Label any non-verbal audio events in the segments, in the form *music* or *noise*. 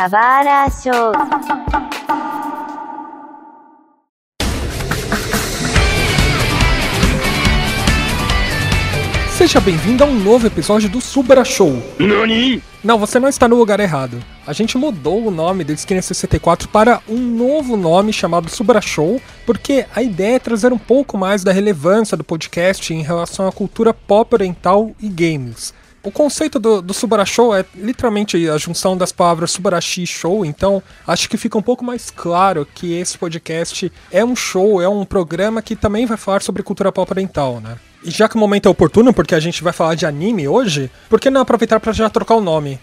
Kawara Show. Seja bem-vindo a um novo episódio do Subara Show. NANI? Não, você não está no lugar errado. A gente mudou o nome do Skinner 64 para um novo nome chamado Subara Show, porque a ideia é trazer um pouco mais da relevância do podcast em relação à cultura pop oriental e games. O conceito do, do Subara Show é literalmente a junção das palavras Subarashi e Show, então acho que fica um pouco mais claro que esse podcast é um show, é um programa que também vai falar sobre cultura pop oriental, né? E já que o momento é oportuno, porque a gente vai falar de anime hoje, por que não aproveitar para já trocar o nome?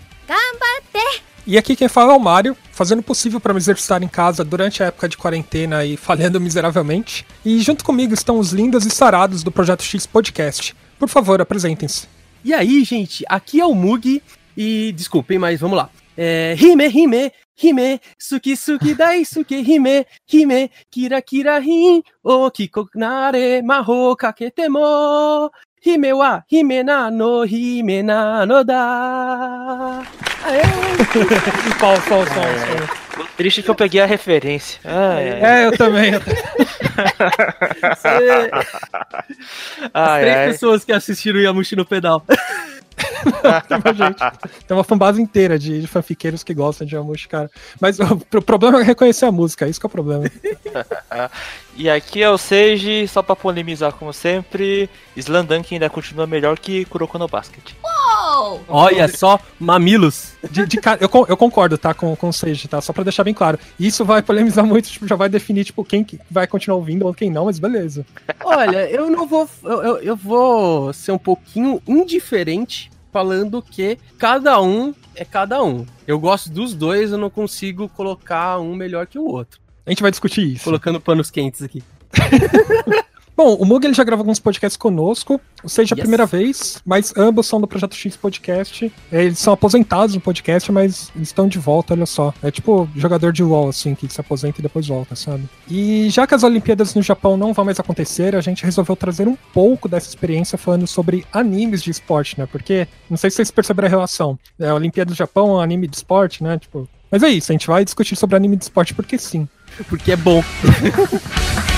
E aqui quem fala é o Mário, fazendo o possível para me exercitar em casa durante a época de quarentena e falhando *laughs* miseravelmente. E junto comigo estão os lindos e sarados do Projeto X Podcast. Por favor, apresentem-se. E aí, gente, aqui é o Mug e desculpem, mas vamos lá. É, hime, hime, hime, suki, suki, dai, suki, hime, hime, kira, kira, rin, o kiko nare, maho, kaketemo, hime wa, hime na no, hime na no da. Aê! Sol, sol, sol, Triste que eu peguei a referência. Ai, ai. É, eu também. *laughs* eu Ai, três ai. pessoas que assistiram Yamushi no pedal. *laughs* Tem uma fanbase inteira de, de fanfiqueiros que gostam de Amushi, cara. Mas o, o problema é reconhecer a música, isso que é o problema. *laughs* E aqui é o Seiji, só pra polemizar como sempre. Slandunk ainda continua melhor que Kuroko no Basket. Olha só, mamilos. De, de eu, eu concordo, tá, com, com o Seiji, tá? Só pra deixar bem claro. Isso vai polemizar muito, tipo, já vai definir, tipo, quem que vai continuar ouvindo ou quem não, mas beleza. Olha, eu não vou. Eu, eu- eu vou ser um pouquinho indiferente falando que cada um é cada um. Eu gosto dos dois, eu não consigo colocar um melhor que o outro. A gente vai discutir isso. Colocando panos quentes aqui. *laughs* Bom, o Mug ele já gravou alguns podcasts conosco, seja, a Yes. primeira vez, mas ambos são do Projeto X Podcast. É, Eles são aposentados no podcast, mas eles estão de volta, olha só. É tipo jogador de WoW, assim, que se aposenta e depois volta, sabe? E já que as Olimpíadas no Japão não vão mais acontecer, a gente resolveu trazer um pouco dessa experiência falando sobre animes de esporte, né? Porque, não sei se vocês perceberam a relação. É, a Olimpíada do Japão, anime de esporte, né? Tipo. Mas é isso, a gente vai discutir sobre anime de esporte porque sim. Porque é bom. *laughs*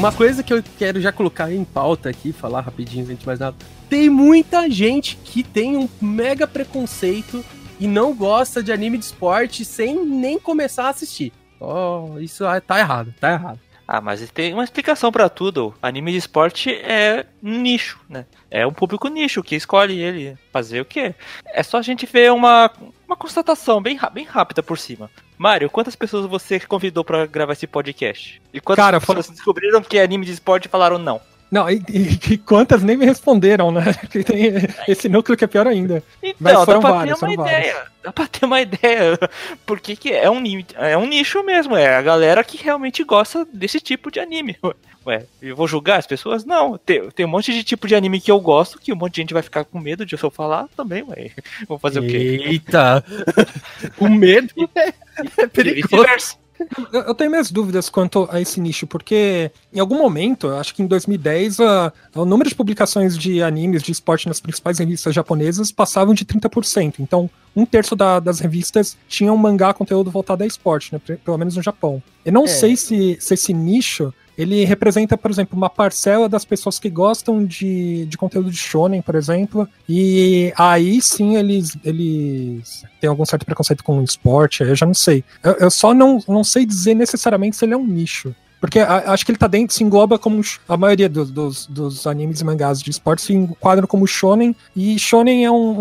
uma coisa que eu quero já colocar em pauta aqui, falar rapidinho, de mais nada. Tem muita gente que tem um mega preconceito e não gosta de anime de esporte sem nem começar a assistir. Oh, isso tá errado, tá errado. Ah, mas tem uma explicação pra tudo. Anime de esporte é nicho, né? É um público nicho que escolhe ele fazer o quê? É só a gente ver uma, uma constatação bem, bem rápida por cima. Mário, quantas pessoas você convidou pra gravar esse podcast? E quantas Cara, pessoas descobriram que é anime de esporte e falaram não? Não, e, e- e quantas nem me responderam, né? *laughs* Que tem esse núcleo que é pior ainda. Então, Mas dá foram pra várias, ter uma ideia. Dá pra ter uma ideia. *laughs* Porque que é um, é um nicho mesmo. É a galera que realmente gosta desse tipo de anime. Ué, eu vou julgar as pessoas? Não. Tem, tem um monte de tipo de anime que eu gosto, que um monte de gente vai ficar com medo de eu falar também, ué. *laughs* Vou fazer o quê? Eita! o medo é, é E perigoso. Eu, tenho minhas dúvidas quanto a esse nicho, porque em algum momento, acho que em 2010, a- o número de publicações de animes de esporte nas principais revistas japonesas passavam de 30%. Então, um terço da- das revistas tinham mangá conteúdo voltado a esporte, né? Pelo menos no Japão. Eu não É. sei se, se esse nicho ele representa, por exemplo, uma parcela das pessoas que gostam de, de conteúdo de shonen, por exemplo, e aí sim eles, eles têm algum certo preconceito com o esporte, eu já não sei. Eu, eu só não, não sei dizer necessariamente se ele é um nicho. Porque acho que ele tá dentro, se engloba como. A maioria dos, dos, dos animes e mangás de esporte se enquadram como shonen, e shonen é um.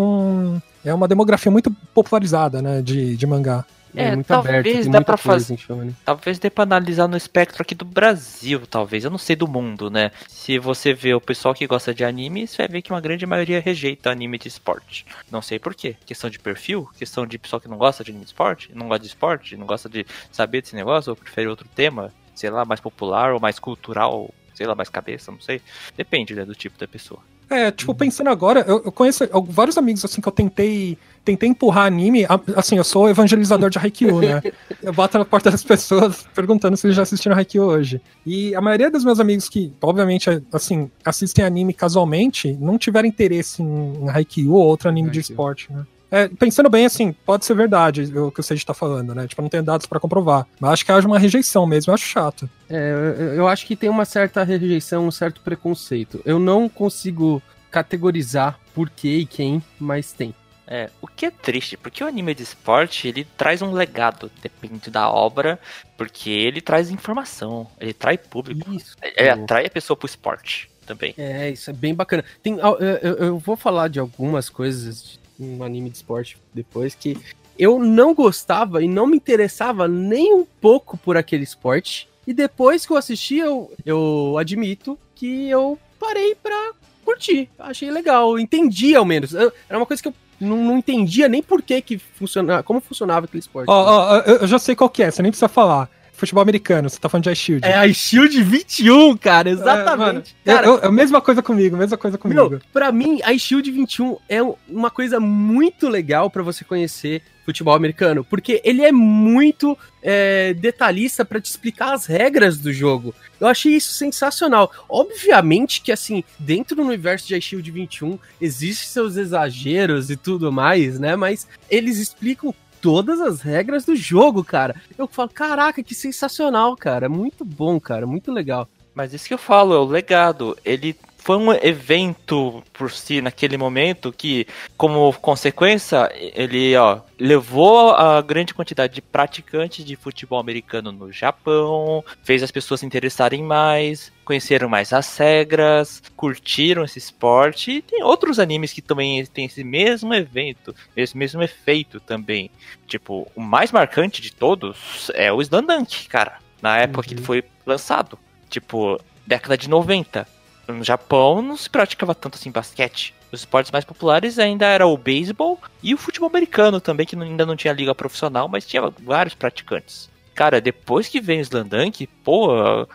um- é uma demografia muito popularizada, né, de, de mangá. É, muito talvez aberto, dá coisa fazer- em shonen. Talvez dê pra analisar no espectro aqui do Brasil, talvez. Eu não sei do mundo, né? Se você vê o pessoal que gosta de anime, você vai ver que uma grande maioria rejeita anime de esporte. Não sei por quê. Questão de perfil, questão de pessoal que não gosta de anime de esporte, não gosta de esporte, não gosta de saber desse negócio, ou prefere outro tema, sei lá, mais popular ou mais cultural, sei lá, mais cabeça, não sei. Depende, né, do tipo da pessoa. É, tipo, pensando agora, eu, eu conheço eu- vários amigos assim que eu tentei tentei empurrar anime. a- Assim, eu sou evangelizador de Haikyuu, né? *laughs* Eu bato na porta das pessoas perguntando se eles já assistiram Haikyuu hoje. E a maioria dos meus amigos que, obviamente, assim, assistem anime casualmente, não tiveram interesse em, em Haikyuu ou outro anime de Haikyuu. esporte, né? É, pensando bem, assim, pode ser verdade o que o Sage tá falando, né? Tipo, não tenho dados pra comprovar. Mas acho que haja uma rejeição mesmo, eu acho chato. É, eu- eu acho que tem uma certa rejeição, um certo preconceito. Eu não consigo categorizar por que e quem, mas tem. É, o que é triste, porque o anime de esporte, ele traz um legado, depende da obra, porque ele traz informação, ele atrai público, Isso. ele atrai a pessoa pro esporte também. É, isso é bem bacana. Tem, ah, eu, eu- eu vou falar de algumas coisas de um anime de esporte depois que eu não gostava e não me interessava nem um pouco por aquele esporte. E depois que eu assisti, eu, eu admito que eu parei pra curtir. Achei legal, entendi ao menos. Eu- era uma coisa que eu não, não entendia nem por que, que funcionava, como funcionava aquele esporte. Ó, ó, eu eu já sei qual que é, você nem precisa falar. Futebol americano, você tá falando de iShield. É a Shield 21, cara, exatamente. É, cara, eu- eu- a mesma coisa comigo, mesma coisa comigo. Meu, pra mim, a Shield 21 é um- uma coisa muito legal pra você conhecer futebol americano, porque ele é muito é, detalhista pra te explicar as regras do jogo. Eu achei isso sensacional. Obviamente que, assim, dentro do universo de iShield 21, existem seus exageros e tudo mais, né? Mas eles explicam todas as regras do jogo, cara. Eu falo, caraca, que sensacional, cara. Muito bom, cara. Muito legal. Mas isso que eu falo, é o legado. Ele foi um evento por si naquele momento que, como consequência, ele ó, levou a grande quantidade de praticantes de futebol americano no Japão, fez as pessoas se interessarem mais, conheceram mais as regras, curtiram esse esporte. E tem outros animes que também têm esse mesmo evento, esse mesmo efeito também. Tipo, o mais marcante de todos é o Slandunk, cara. Na época que ele Uhum. foi lançado. Tipo, década de 90. No Japão não se praticava tanto assim basquete. Os esportes mais populares ainda era o beisebol e o futebol americano também, que ainda não tinha liga profissional, mas tinha vários praticantes. Cara, depois que veio o Slandunk, pô,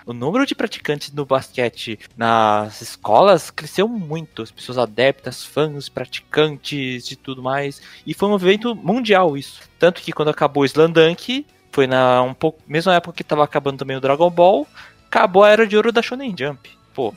o número de praticantes no basquete nas escolas cresceu muito. As pessoas adeptas, fãs, praticantes e tudo mais. E foi um evento mundial isso. Tanto que quando acabou o Slandunk, foi na um pouco, mesma época que tava acabando também o Dragon Ball, acabou a era de ouro da Shonen Jump. Pô,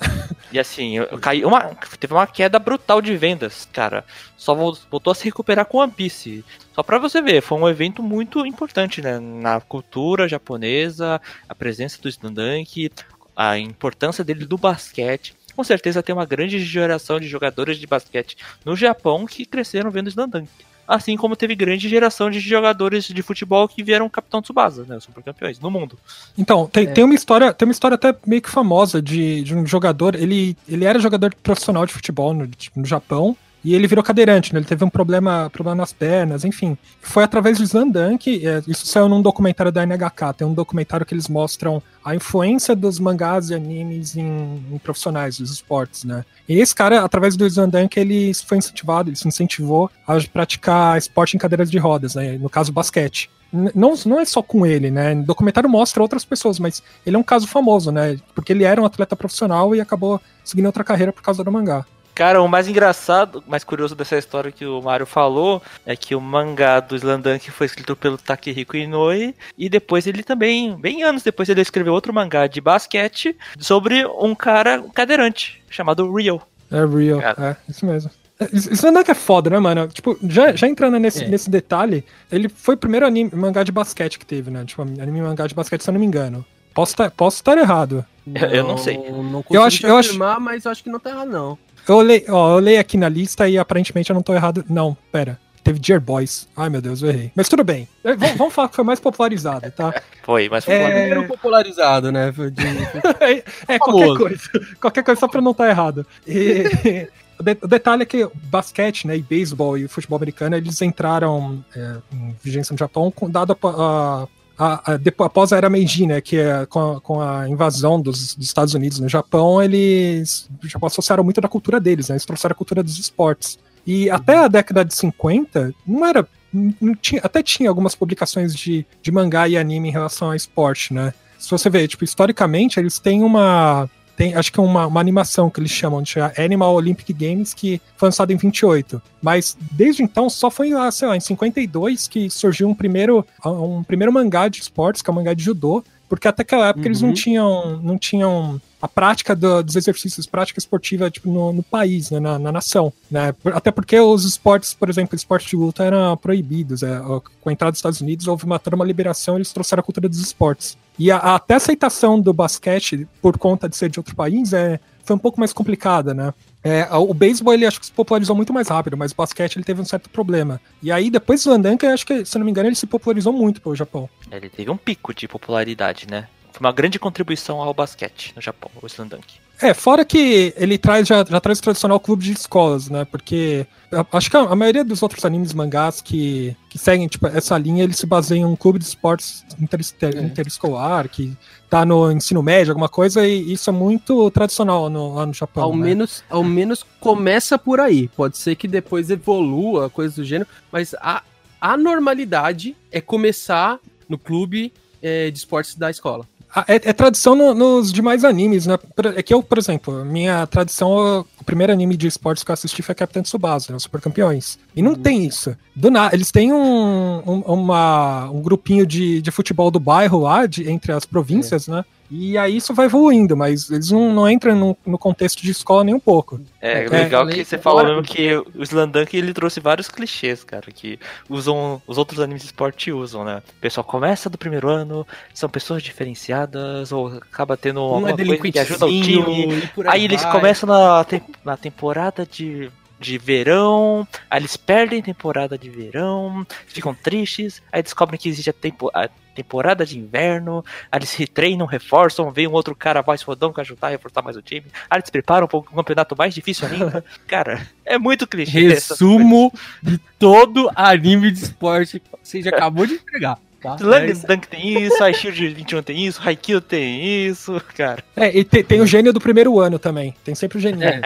e assim, eu, eu caí uma, teve uma queda brutal de vendas, cara. Só vol- voltou a se recuperar com One Piece. Só pra você ver, foi um evento muito importante, né? Na cultura japonesa, a presença do Slandunk, a importância dele do basquete. Com certeza tem uma grande geração de jogadores de basquete no Japão que cresceram vendo Slandunk. Assim como teve grande geração de jogadores de futebol que vieram Capitão Tsubasa, né? Os supercampeões no mundo. Então, tem, É. tem uma história, tem uma história até meio que famosa de, de um jogador. Ele, ele era jogador profissional de futebol no, no Japão. E ele virou cadeirante, né? Ele teve um problema, problema nas pernas, enfim. Foi através do Slandunk, é, isso saiu num documentário da NHK, tem um documentário que eles mostram a influência dos mangás e animes em, em profissionais dos esportes, né? E esse cara, através do Slandunk, ele foi incentivado, ele se incentivou a praticar esporte em cadeiras de rodas, né? No caso, basquete. Não, não é só com ele, né? O documentário mostra outras pessoas, mas ele é um caso famoso, né? Porque ele era um atleta profissional e acabou seguindo outra carreira por causa do mangá. Cara, o mais engraçado, mais curioso dessa história que o Mario falou é que o mangá do Slandunk foi escrito pelo Takehiko Inoue e depois ele também, bem anos depois, ele escreveu outro mangá de basquete sobre um cara cadeirante chamado Rio. É real, Cara. é, isso mesmo. É, não é que é foda, né, mano? Tipo, já, já entrando nesse, É. nesse detalhe, ele foi o primeiro anime, mangá de basquete que teve, né? Tipo, anime mangá de basquete, se eu não me engano. Posso estar posso estar errado. Eu- eu não sei. Não consigo Eu acho- te eu acho- afirmar, mas eu acho que não tá errado, não. Eu olhei, ó, eu olhei aqui na lista e aparentemente eu não tô errado. Não, pera. Teve Dear Boys. Ai, meu Deus, eu errei. Mas tudo bem. É, vamos, vamos falar que foi mais popularizado, tá? *laughs* Foi, mas foi É. popularizado, né? de- *laughs* É, é, qualquer coisa. Qualquer coisa só pra não estar errado. E, *laughs* o, de- o detalhe é que basquete, né, e beisebol e futebol americano, eles entraram é, em vigência no Japão com, dado a, a- a- a- depois, após a era Meiji, né, que é com a, com a invasão dos, dos Estados Unidos no Japão, eles Japão associaram muito da cultura deles, né, eles trouxeram a cultura dos esportes. E até a década de 50, não era. Não tinha, até tinha algumas publicações de, de mangá e anime em relação ao esporte, né? Se você ver, tipo, historicamente, eles têm uma, tem acho que uma, uma animação que eles chamam de Animal Olympic Games, que foi lançado em 28. Mas desde então só foi, sei lá, em 52 que surgiu um primeiro, um primeiro mangá de esportes, que é o um mangá de judô, porque até aquela época uhum. eles não uhum. tinham, não tinham a prática do, dos exercícios, prática esportiva tipo, no, no país, né, na, na, nação. Né? Até porque os esportes, por exemplo, esportes de luta eram proibidos. É, com a entrada dos Estados Unidos houve uma, toda uma liberação eles trouxeram a cultura dos esportes. E a, a, até a aceitação do basquete por conta de ser de outro país é, foi um pouco mais complicada, né? É, o beisebol ele acho que se popularizou muito mais rápido, mas o basquete ele teve um certo problema. E aí depois do Landanka, acho que, se não me engano, ele se popularizou muito pelo Japão. Ele teve um pico de popularidade, né? Foi uma grande contribuição ao basquete no Japão, o Slandunk. É, fora que ele traz já, já traz o tradicional clube de escolas, né? Porque acho que a, a, maioria dos outros animes mangás que, que seguem tipo, essa linha, eles se baseiam em um clube de esportes inter, é. interescolar, que tá no ensino médio, alguma coisa, e isso é muito tradicional no, lá no Japão. Ao, né? menos, ao menos começa por aí. Pode ser que depois evolua, coisa do gênero, mas a, a normalidade é começar no clube é, de esportes da escola. É, é tradição no, nos demais animes, né? É que eu, por exemplo, minha tradição, o primeiro anime de esportes que eu assisti foi Capitão Tsubasa, né? Super Campeões. E não uhum. tem isso. Do nada, eles têm um, um, uma, um grupinho de, de futebol do bairro lá, de, entre as províncias, é. né? E aí isso vai evoluindo, mas eles não, não entram no, no contexto de escola nem um pouco. É, é legal que você falou mesmo que o Slandunk ele trouxe vários clichês, cara, que usam os outros animes de esporte usam, né? O pessoal começa do primeiro ano, são pessoas diferenciadas, ou acaba tendo um alguma coisa que ajuda o time. Aí, aí eles começam na, te na temporada de de verão, aí eles perdem temporada de verão, ficam tristes, aí descobrem que existe a, tempo, a temporada de inverno, aí eles se treinam, reforçam, vem um outro cara mais fodão que ajudar a reforçar mais o time, aí eles preparam para um campeonato mais difícil ainda. *laughs* cara, é muito clichê. Resumo de todo anime de esporte que você já acabou de entregar. Tá? *laughs* Slam é Dunk tem isso, a Shield 21 tem isso, Haikyuu tem isso, cara. É, e tem, tem, o gênio do primeiro ano também. Tem sempre o gênio. É,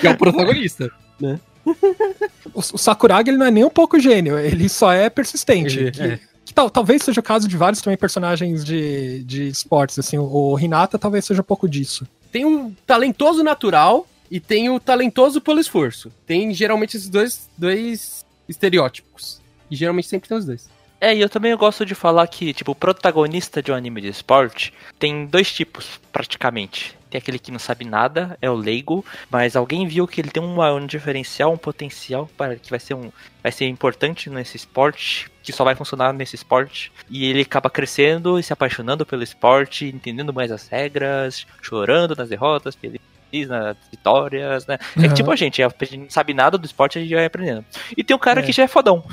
que é o protagonista né? *laughs* o, o Sakuragi ele não é nem um pouco gênio, ele só é persistente. Ele, que, é. Tal, talvez seja o caso de vários também personagens de, de esportes, assim, o, Hinata talvez seja um pouco disso. Tem um talentoso natural e tem o talentoso pelo esforço. Tem geralmente esses dois, dois estereótipos. E geralmente sempre tem os dois. É, e eu também gosto de falar que, tipo, o protagonista de um anime de esporte tem dois tipos, praticamente. Tem aquele que não sabe nada, é o leigo, mas alguém viu que ele tem um, diferencial, um potencial para que vai ser um vai ser importante nesse esporte, que só vai funcionar nesse esporte, e ele acaba crescendo e se apaixonando pelo esporte, entendendo mais as regras, chorando nas derrotas, feliz nas vitórias, né? Uhum. É que tipo a gente, a gente não sabe nada do esporte, a gente vai aprendendo. E tem um cara é. que já é fodão.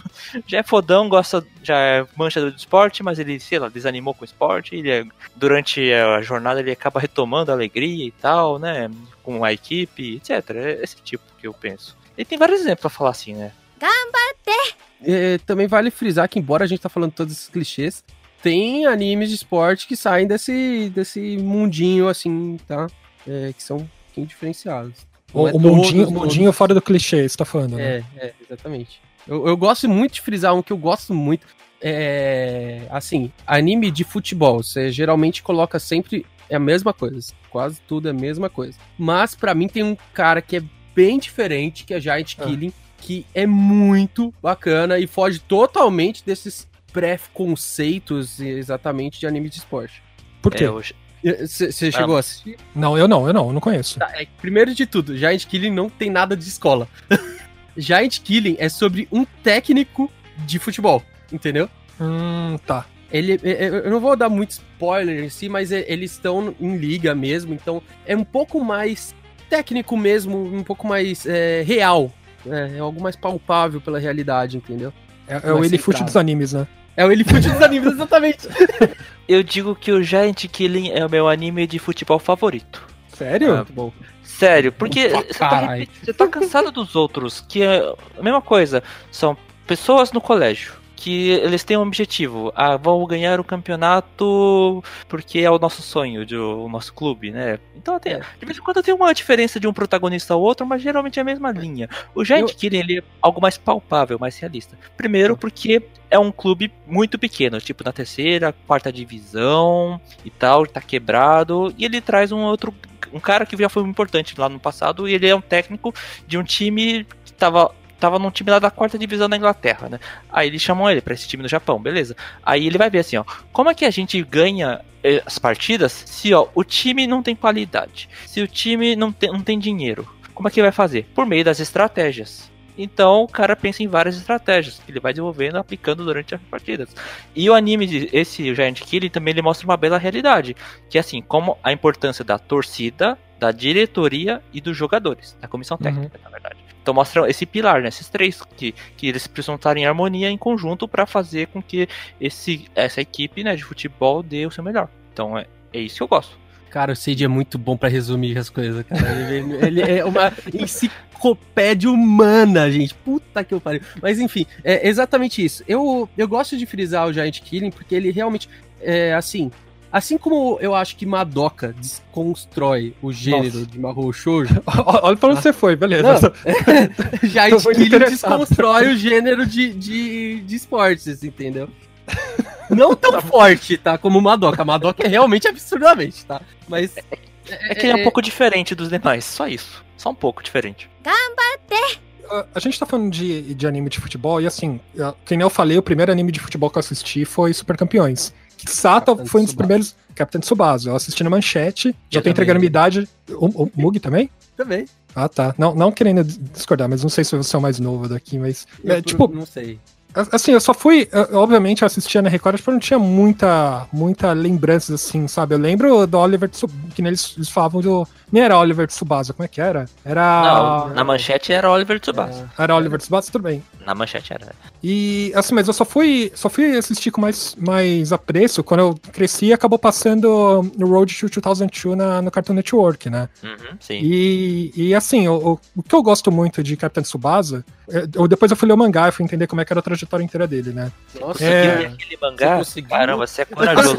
Já é fodão, gosta, já é mancha do esporte, mas ele, sei lá, desanimou com o esporte. Ele, é, durante a jornada ele acaba retomando a alegria e tal, né? Com a equipe, etc. É esse tipo que eu penso. E tem vários exemplos pra falar assim, né? Gambate! É, também vale frisar que, embora a gente tá falando todos esses clichês, tem animes de esporte que saem desse, desse mundinho, assim, tá? É, que são pouquinho diferenciados. O, é o mundinho, todos, mundinho fora do clichê, você tá falando, né? É, é exatamente. Eu, eu gosto muito de frisar um que eu gosto muito. É, assim, anime de futebol, você geralmente coloca sempre é a mesma coisa. Quase tudo é a mesma coisa. Mas para mim tem um cara que é bem diferente, que é Giant ah. Killing, que é muito bacana e foge totalmente desses pré-conceitos exatamente de anime de esporte. Por quê? É, você chegou ah. a assistir? Não, eu não, eu não, eu não conheço. Tá, é, primeiro de tudo, Giant Killing não tem nada de escola. *laughs* Giant Killing é sobre um técnico de futebol, entendeu? Hum, tá. Ele, é, é, eu não vou dar muito spoiler em si, mas eles estão em liga mesmo, então é um pouco mais técnico mesmo, um pouco mais é, real. É, é, algo mais palpável pela realidade, entendeu? É, é o Elefute dos animes, né? É o Elefute dos animes, exatamente. *laughs* eu digo que o Giant Killing é o meu anime de futebol favorito. Sério? Ah, bom. Sério, porque você tá, você tá cansado dos outros, que é a mesma coisa. São pessoas no colégio que eles têm um objetivo. Ah, vão ganhar o campeonato porque é o nosso sonho, de, o nosso clube, né? Então tem, é. de vez em quando tem uma diferença de um protagonista ao outro, mas geralmente é a mesma linha. O Giant Eu... Killing ele é algo mais palpável, mais realista. Primeiro porque é um clube muito pequeno, tipo na terceira, quarta divisão e tal, tá quebrado, e ele traz um outro um cara que já foi muito importante lá no passado e ele é um técnico de um time que tava tava num time lá da quarta divisão da Inglaterra, né? Aí eles chamam ele para esse time do Japão, beleza. Aí ele vai ver assim, ó, como é que a gente ganha eh, as partidas se, ó, o time não tem qualidade, se o time não tem, não tem dinheiro. Como é que vai fazer? Por meio das estratégias. Então o cara pensa em várias estratégias que ele vai desenvolvendo, aplicando durante as partidas. E o anime, esse Giant Killing, também ele mostra uma bela realidade, que é assim, como a importância da torcida, da diretoria e dos jogadores, da comissão técnica, uhum. na verdade. Então mostra esse pilar, né? Esses três que, que eles precisam estar em harmonia, em conjunto, para fazer com que esse, essa equipe né, de futebol dê o seu melhor. Então é, é isso que eu gosto. Cara, o Cid é muito bom para resumir as coisas, cara. Ele, ele é uma *laughs* enciclopédia humana, gente. Puta que eu pariu. Mas enfim, é exatamente isso. Eu, eu gosto de frisar o Giant Killing porque ele realmente, é, assim, Assim como eu acho que Madoka desconstrói o gênero Nossa. de Mahou Shoujo. *laughs* Olha pra onde você foi, beleza. *laughs* Já *laughs* ele desconstrói o gênero de, de, de esportes, entendeu? Não tão tá forte, tá? Como Madoka. Madoka é realmente absurdamente, tá? Mas. É, é, é que ele é um pouco diferente dos demais, só isso. Só um pouco diferente. Gambate! A gente tá falando de, de anime de futebol, e assim, quem eu falei, o primeiro anime de futebol que eu assisti foi Super Campeões. Sato Capitão foi um dos primeiros. Capitão Tsubasa. Eu assisti na manchete. Eu já tô entregando minha idade. O, o Mug também? Também. Ah, tá. Não, não querendo discordar, mas não sei se você é o mais novo daqui, mas. É, tipo, não sei. Assim, eu só fui, obviamente, eu assistia na Record, porque não tinha muita, muita lembrança, assim, sabe? Eu lembro do Oliver Tsubasa, que eles, eles falavam do... Nem era Oliver Tsubasa, como é que era? Era... Não, na manchete era Oliver Tsubasa. É, era Oliver Tsubasa, tudo bem. Na manchete era. E, assim, mas eu só fui, só fui assistir com mais, mais apreço quando eu cresci e acabou passando no Road to 2002 na, no Cartoon Network, né? Uhum, sim. E, e assim, o, o que eu gosto muito de Captain Tsubasa, é, eu, depois eu fui ler o mangá e fui entender como é que era a trajetória inteira dele, né? Nossa, é... aquele mangá, você caramba, você é *laughs* corajoso.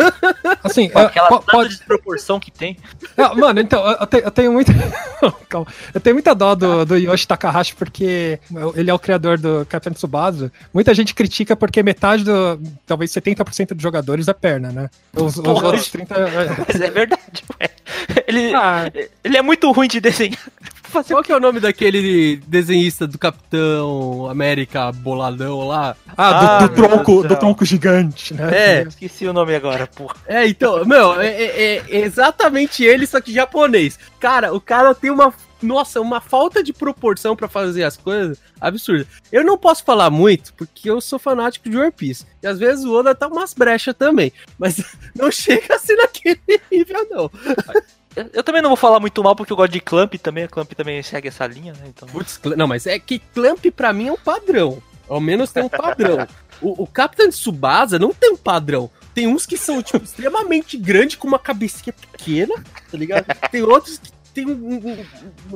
assim, Com aquela é, pode... desproporção que tem. É, mano, então, eu, tenho, eu tenho muito... *laughs* Calma. Eu tenho muita dó do, do Yoshi Takahashi, porque ele é o criador do Captain Tsubasa, muita gente critica porque metade do. talvez 70% dos jogadores é perna, né? Os, os outros 30%. Mas é verdade, ué. Ele, ah. ele é muito ruim de desenhar. *laughs* Qual que é o nome daquele desenhista do Capitão América boladão lá? Ah, do, ah, do tronco, do tronco gigante, né? É. Esqueci o nome agora, porra. É, então, meu, é, é, é exatamente ele, só que japonês. Cara, o cara tem uma nossa, uma falta de proporção para fazer as coisas absurda. Eu não posso falar muito, porque eu sou fanático de One Piece. E às vezes o Oda tá umas brechas também. Mas *laughs* não chega assim naquele *laughs* nível, não. Eu, eu, também não vou falar muito mal porque eu gosto de Clamp também. A Clamp também segue essa linha, né? Então... Putz, não, mas é que Clamp pra mim é um padrão. Ao menos tem um padrão. o, o Capitão de Subasa não tem um padrão. Tem uns que são, tipo, *laughs* extremamente grandes, com uma cabecinha pequena, tá ligado? Tem outros que tem um, um,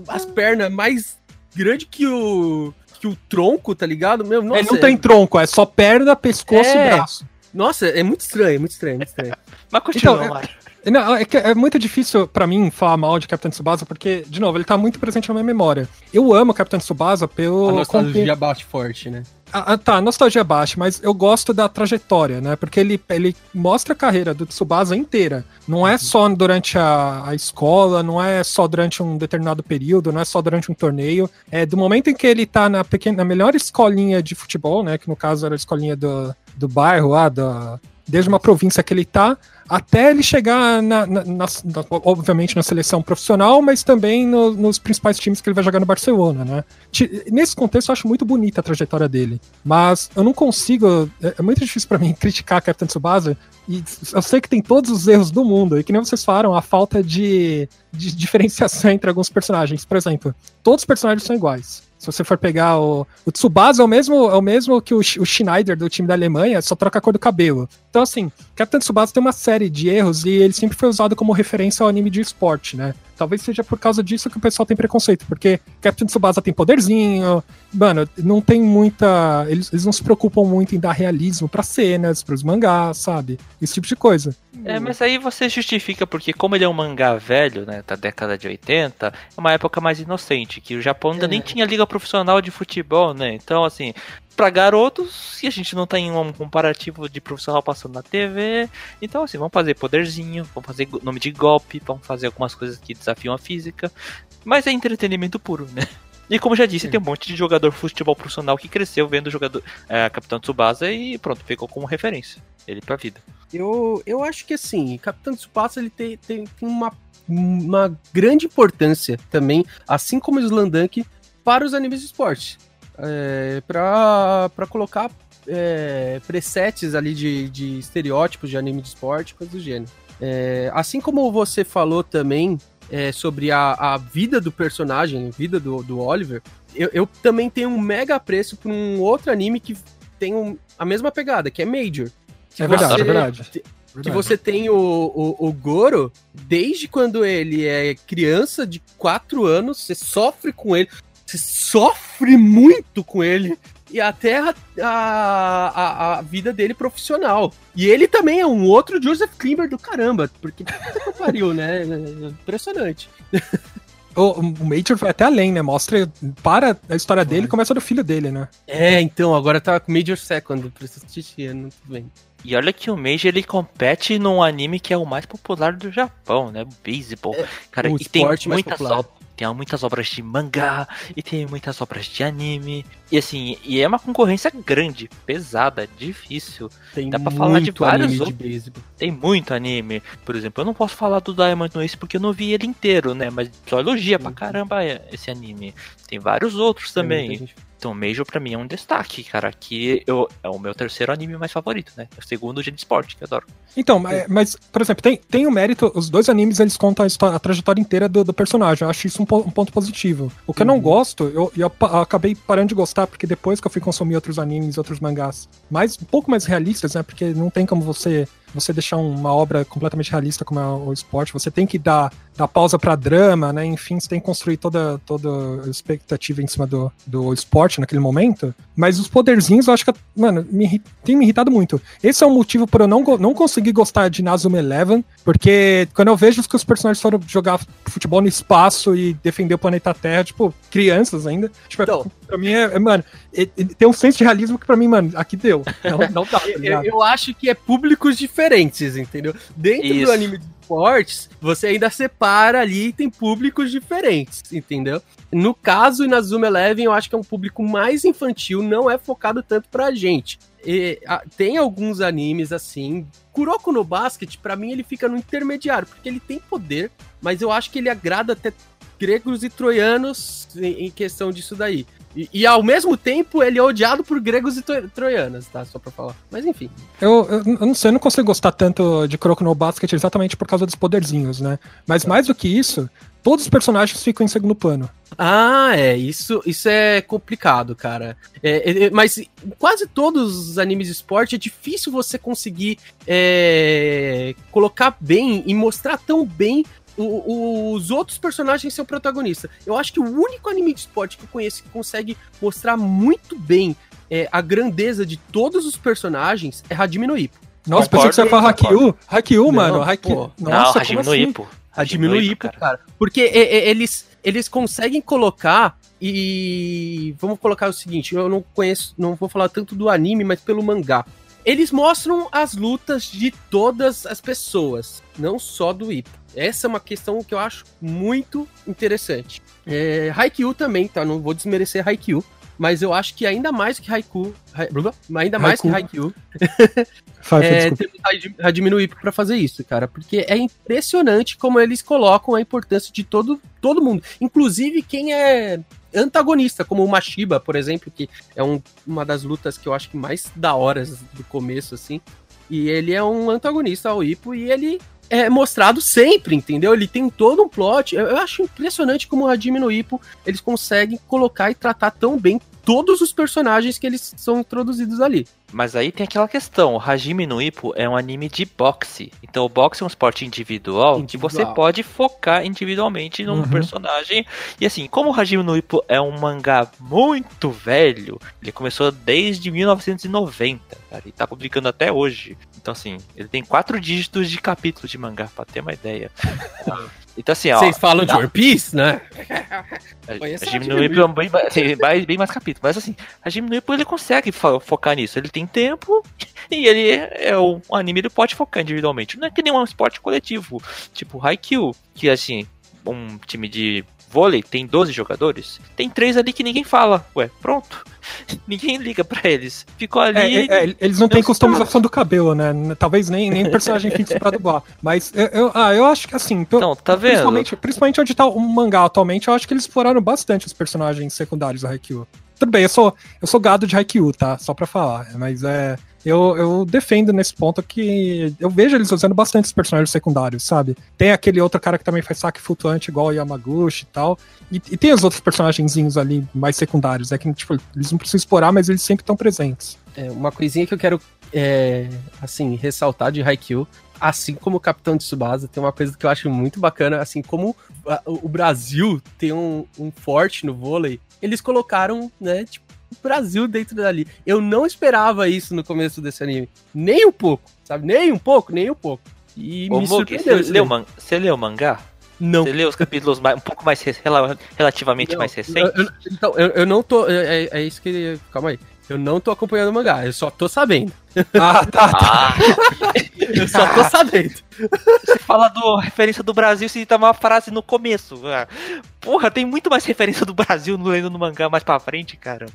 as pernas mais grandes que o que o tronco, tá ligado? Meu, nossa, Ele não é... tem tronco, é só perna, pescoço é... e braço. Nossa, é muito estranho, muito estranho, muito estranho. *laughs* Mas continua, então, é, não, é, é, muito difícil para mim falar mal de Capitão Tsubasa, porque, de novo, ele tá muito presente na minha memória. Eu amo Capitão Tsubasa pelo... A nostalgia bate forte, né? Ah, ah, tá, nostalgia baixa, mas eu gosto da trajetória, né? Porque ele, ele mostra a carreira do Tsubasa inteira. Não é só durante a, a escola, não é só durante um determinado período, não é só durante um torneio. É do momento em que ele tá na, pequena, na melhor escolinha de futebol, né? Que no caso era a escolinha do, do bairro lá, da, desde uma província que ele tá, até ele chegar, na, na, na, obviamente, na seleção profissional, mas também no, nos principais times que ele vai jogar no Barcelona, né? Nesse contexto, eu acho muito bonita a trajetória dele, mas eu não consigo, é, é muito difícil para mim *laughs* criticar Captain Tsubasa, e eu sei que tem todos os erros do mundo, e que nem vocês falaram, a falta de, de diferenciação *laughs* entre alguns personagens. Por exemplo, todos os personagens são iguais. Se você for pegar o, o Tsubasa, é o mesmo, é o mesmo que o, o Schneider do time da Alemanha, só troca a cor do cabelo. Então, assim, Captain Tsubasa tem uma série de erros e ele sempre foi usado como referência ao anime de esporte, né? Talvez seja por causa disso que o pessoal tem preconceito, porque Captain Tsubasa tem poderzinho, mano, não tem muita. Eles, eles não se preocupam muito em dar realismo para cenas, pros mangás, sabe? Esse tipo de coisa. É, mas aí você justifica porque, como ele é um mangá velho, né, da década de 80, é uma época mais inocente, que o Japão ainda é. nem tinha liga profissional de futebol, né? Então, assim, pra garotos e a gente não tem um comparativo de profissional passando na TV. Então, assim, vamos fazer poderzinho, vamos fazer nome de golpe, vamos fazer algumas coisas que desafiam a física. Mas é entretenimento puro, né? *laughs* E como já disse, tem um monte de jogador futebol profissional que cresceu vendo o jogador é, Capitão Tsubasa e pronto, ficou como referência. Ele pra vida. Eu, eu acho que assim, Capitão Tsubasa ele tem, tem, tem uma, uma grande importância também, assim como o Slandunk, para os animes de esporte. É, para colocar é, presets ali de, de estereótipos de anime de esporte, coisas do gênero. É, assim como você falou também é, sobre a, a vida do personagem, vida do, do Oliver, eu, eu também tenho um mega apreço por um outro anime que tem um, a mesma pegada, que é Major. Que É verdade, você- é verdade. Que Verdade. você tem o, o, o Goro, desde quando ele é criança de 4 anos, você sofre com ele, você sofre muito com ele, e até a, a, a- a vida dele profissional. E ele também é um outro Joseph Klimber do caramba, porque puta que *laughs* pariu, né? Impressionante. O, o Major vai até além, né? Mostra, para a história dele e começa do filho dele, né? É, então, agora tá com Major Second, preciso assistir, não tô bem. E olha que o Meiji ele compete num anime que é o mais popular do Japão, né? O Baseball. Cara, o e tem muitas, popular. Tem muitas obras de mangá e tem muitas obras de anime. E assim, e é uma concorrência grande, pesada, difícil. Tem Dá pra falar de vários anime outros. de. Tem muito anime. Por exemplo, eu não posso falar do Diamond no Ace porque eu não vi ele inteiro, né? Mas só elogia pra Uhum. caramba esse anime. Tem vários outros Tem também. gente- Então, Major pra mim é um destaque, cara. Que eu, é o meu terceiro anime mais favorito, né? O segundo de esporte, que eu adoro. Então, mas, mas, por exemplo, tem, tem o mérito, os dois animes eles contam a, histó- a trajetória inteira do, do personagem. Eu acho isso um, um ponto positivo. O que eu não Uhum. gosto, eu, eu acabei parando de gostar, porque depois que eu fui consumir outros animes, outros mangás, mais, um pouco mais realistas, né? Porque não tem como você você deixar uma obra completamente realista como é o esporte, você tem que dar, dar pausa pra drama, né? Enfim, você tem que construir toda, toda a expectativa em cima do, do esporte naquele momento. Mas os poderzinhos, eu acho que, mano, me, tem me irritado muito. Esse é o motivo por eu não, não conseguir gostar de Nazuma Eleven, porque quando eu vejo que os personagens foram jogar futebol no espaço e defender o planeta Terra, tipo, crianças ainda, tipo, é- Então. pra mim é, é, mano, tem um senso de realismo que pra mim, mano, aqui deu. Não, não dá, tá *laughs* Eu, ligado? eu acho que é públicos diferentes, entendeu? Dentro Isso. do anime de esportes, você ainda separa ali e tem públicos diferentes, entendeu? No caso, e na Zoom Eleven, eu acho que é um público mais infantil, não é focado tanto pra gente. E, a- tem alguns animes assim. Kuroko no Basket, pra mim, ele fica no intermediário, porque ele tem poder, mas eu acho que ele agrada até gregos e troianos em, em questão disso daí. E, e, ao mesmo tempo, ele é odiado por gregos e tro- troianos, tá? Só pra falar. Mas enfim. Eu, eu, eu não sei, eu não consigo gostar tanto de Kuroko no Basket exatamente por causa dos poderzinhos, né? Mas mais do que isso, todos os personagens ficam em segundo plano. Ah, é. Isso, isso é complicado, cara. É, é, é, mas quase todos os animes de esporte é difícil você conseguir é, colocar bem e mostrar tão bem o- o- os outros personagens ser o protagonista. Eu acho que o único anime de esporte que eu conheço que consegue mostrar muito bem é, a grandeza de todos os personagens é Hajime no Ippo. Nossa, pensei que você ia falar. Haikyuu, Não, mano. pô. Haikyuu. não, Nossa, Hajime no assim? Ippo. Hajime no Ippo, cara. Porque é, é, eles, eles conseguem colocar e vamos colocar o seguinte, eu não conheço, não vou falar tanto do anime, mas pelo mangá. Eles mostram as lutas de todas as pessoas, não só do Ippo. Essa é uma questão que eu acho muito interessante. É, Haikyuu também, tá? Não vou desmerecer Haikyuu, mas eu acho que ainda mais que Haikyuu, Hai- ainda mais que Haikyuu. *laughs* É, temos no Ippo pra fazer isso, cara, porque é impressionante como eles colocam a importância de todo, todo mundo, inclusive quem é antagonista, como o Mashiba, por exemplo, que é um- uma das lutas que eu acho que mais da horas do começo, assim, e ele é um antagonista ao Ippo e ele é mostrado sempre, entendeu? Ele tem todo um plot. Eu, eu acho impressionante como o Hajime no Ippo eles conseguem colocar e tratar tão bem todos os personagens que eles são introduzidos ali. Mas aí tem aquela questão, o Hajime no Ippo é um anime de boxe. Então o boxe é um esporte individual, que você Individual. pode focar individualmente num Uhum. personagem. E assim, como o Hajime no Ippo é um mangá muito velho, ele começou desde 1990, cara, e tá publicando até hoje. Então assim, ele tem quatro dígitos de capítulos de mangá, pra ter uma ideia. *laughs* Então assim, ó. Vocês falam de One Piece, né? *laughs* A, Whip é bem, bem, bem mais capítulo. Mas assim, a Jimmy Whip ele consegue fo- focar nisso. Ele tem tempo *laughs* e ele é um anime, ele pode focar individualmente. Não é que nem um esporte coletivo, tipo Haikyuu, que assim, um time de vôlei tem 12 jogadores, tem três ali que ninguém fala. Ué, pronto. *laughs* Ninguém liga pra eles. Ficou ali. É, é, é, eles não têm customização do cabelo, né? Talvez nem, nem personagem *laughs* fixo pra dublar. Mas eu, eu- ah, eu acho que assim. Então, tá vendo? Principalmente, principalmente onde tá o mangá atualmente, eu acho que eles exploraram bastante os personagens secundários do Haikyuu. Tudo bem, eu sou, eu sou gado de Haikyuu, tá? Só pra falar. Mas é. Eu, eu defendo nesse ponto que eu vejo eles usando bastante os personagens secundários, sabe? Tem aquele outro cara que também faz saque flutuante igual o Yamaguchi e tal. E, e tem os outros personagenzinhos ali mais secundários. É que, tipo, eles não precisam explorar, mas eles sempre estão presentes. É, uma coisinha que eu quero, é, assim, ressaltar de Haikyuu, assim como o Capitão de Tsubasa, tem uma coisa que eu acho muito bacana, assim como o Brasil tem um, um forte no vôlei, eles colocaram, né, tipo, Brasil dentro dali. Eu não esperava isso no começo desse anime. Nem um pouco, sabe? Nem um pouco, nem um pouco. E Ô, me Mugi, surpreendeu. você leu, você leu o mangá? Não. Você leu os capítulos mais- um pouco mais re- rela- relativamente Não, mais recentes? eu- eu- então, eu, eu não tô. É, é- é isso que. Calma aí. Eu não tô acompanhando o mangá, eu só tô sabendo. Ah, tá. Ah, *laughs* Eu só tô sabendo. você fala do referência do Brasil, você tá uma frase no começo. Porra, tem muito mais referência do Brasil no, lendo no mangá mais pra frente, caramba.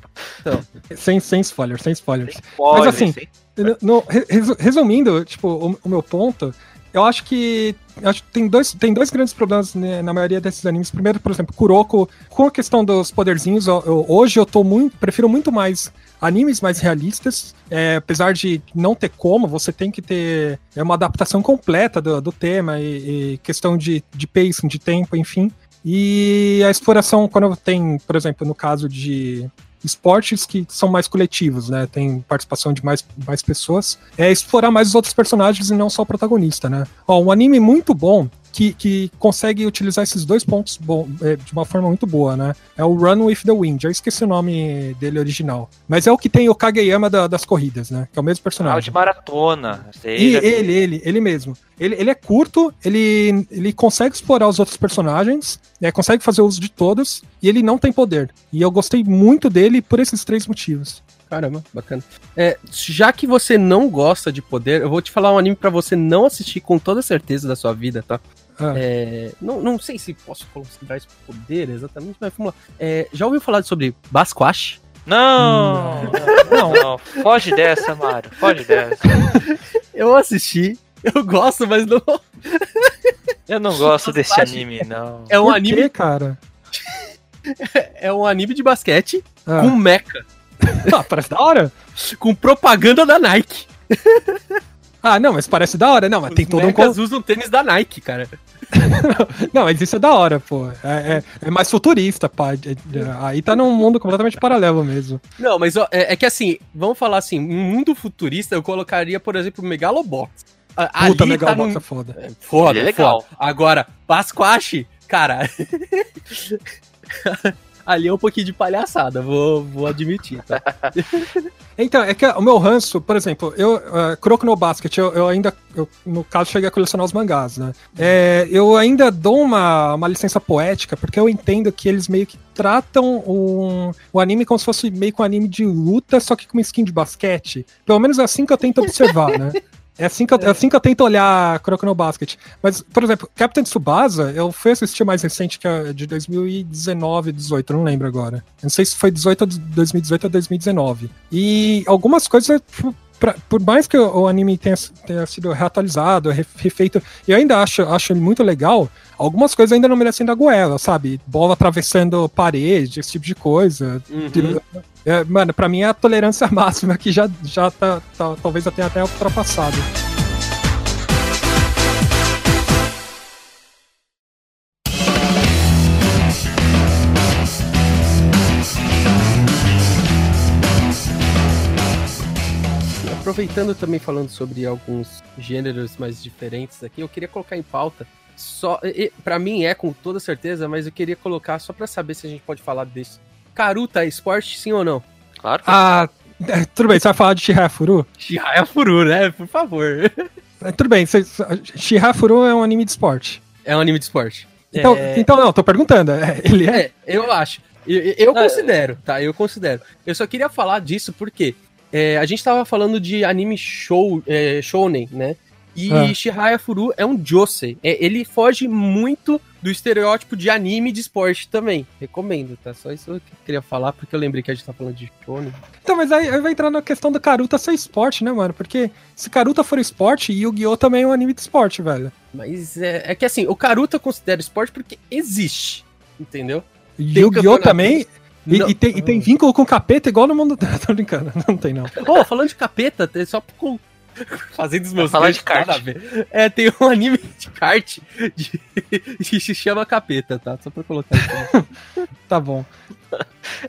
Sem, sem spoilers, sem spoilers. Spoiler, assim, sem- No- no- re- resu- resumindo, tipo, o, o meu ponto, eu acho que eu acho que tem dois, tem dois grandes problemas né, na maioria desses animes. Primeiro, por exemplo, Kuroko, com a questão dos poderzinhos, eu- eu- hoje eu tô muito, prefiro muito mais animes mais realistas, é, apesar de não ter como, você tem que ter é, uma adaptação completa do, do tema e, e questão de, de pacing, de tempo, enfim. E a exploração, quando tem, por exemplo, no caso de esportes que são mais coletivos, né? Tem participação de mais, mais pessoas. É explorar mais os outros personagens e não só o protagonista, né? Ó, um anime muito bom que, que consegue utilizar esses dois pontos bom, é, de uma forma muito boa, né? É o Run with the Wind. Eu esqueci o nome dele original. Mas é o que tem o Kageyama da- das corridas, né? Que é o mesmo Ah, o de personagem. maratona. Sei, E já ele, ele, ele mesmo. Ele, ele é curto, ele, ele consegue explorar os outros personagens, né, consegue fazer uso de todos, e ele não tem poder. E eu gostei muito dele por esses três motivos. Caramba, bacana. É, já que você não gosta de poder, eu vou te falar um anime pra você não assistir com toda certeza da sua vida, tá? Ah. É, não, não sei se posso considerar isso poder exatamente, mas vamos lá. É, já ouviu falar sobre Basquash? Não, não, não. Foge dessa, Mário. Foge dessa. *laughs* Eu assisti, eu gosto, mas não. Eu não gosto desse anime, não. É um Por anime, quê, cara? *laughs* é um anime de basquete Ah. com mecha, Ah, parece da hora. com propaganda da Nike. *laughs* Ah, não, mas parece da hora. Não, mas tem Os todo um. con- usam tênis da Nike, cara. *laughs* Não, mas isso é da hora, pô. É, é- é mais futurista, pá. É- é- Aí tá num mundo completamente paralelo mesmo. Não, mas ó, é, é que assim, vamos falar assim, um mundo futurista eu colocaria, por exemplo, Megalobox. A- Puta, Ali Megalobox num- é foda. É, Foda, Ele é legal. foda. Agora, Pasquache, cara. *laughs* *laughs* Ali é um pouquinho de palhaçada, vou, vou admitir, tá? *laughs* Então, é que o meu ranço, por exemplo, eu, uh, Kuroko no Basket, eu, eu ainda, eu, no caso, cheguei a colecionar os mangás, né? É, eu ainda dou uma, uma licença poética, porque eu entendo que eles meio que tratam o, o anime como se fosse meio que um anime de luta, só que com uma skin de basquete. Pelo menos é assim que eu tento observar, né? *laughs* É assim, que eu, é assim que eu tento olhar no Basket. Mas, por exemplo, Captain Tsubasa, eu fui assistir mais recente, que é de 2019, 18, eu não lembro agora. Eu não sei se foi 18 ou 2018 ou 2019. E algumas coisas, pra- por mais que o, o anime tenha, tenha sido reatualizado, re- refeito, eu ainda acho, acho muito legal, algumas coisas ainda não merecem da goela, sabe? Bola atravessando parede, esse tipo de coisa. Uhum. É, mano, pra mim é a tolerância *laughs* máxima que já, já tá, tá- talvez eu tenha até ultrapassado. Aproveitando também falando sobre alguns gêneros mais diferentes aqui, eu queria colocar em pauta só, pra mim é com toda certeza, mas eu queria colocar só pra saber se a gente pode falar desse. Karuta é esporte, sim ou não? Claro que Ah, é, tudo bem, você vai falar de Shihafuru? Shihaya Furu, né? Por favor. É, tudo bem, você- Shihafuru é um anime de esporte. É um anime de esporte. Então, É. então não, tô perguntando. é, *laughs* Ele é. É, eu acho. Eu, eu É. considero, tá? Eu considero. Eu só queria falar disso porque é, a gente tava falando de anime show, é, shounen, né? E Ah. Shihaya Furu é um josei. É, ele foge muito do estereótipo de anime de esporte também. Recomendo, tá? Só isso que eu queria falar, porque eu lembrei que a gente tá falando de shounen. Então, mas aí, aí vai entrar na questão do Karuta ser esporte, né, mano? Porque se Karuta for esporte, Yu-Gi-Oh! também é um anime de esporte, velho. Mas é, é que assim, o Karuta eu considero esporte porque existe, entendeu? Yu-Gi-Oh! também. E, e tem, e tem vínculo com capeta igual no mundo. *laughs* Tô brincando, *laughs* não tem não. Pô, falando de capeta, é só. *laughs* fazendo os meus Falar de kart. É, tem um *laughs* anime de kart de... que se chama Capeta, tá? Só pra colocar isso. *laughs* Tá bom.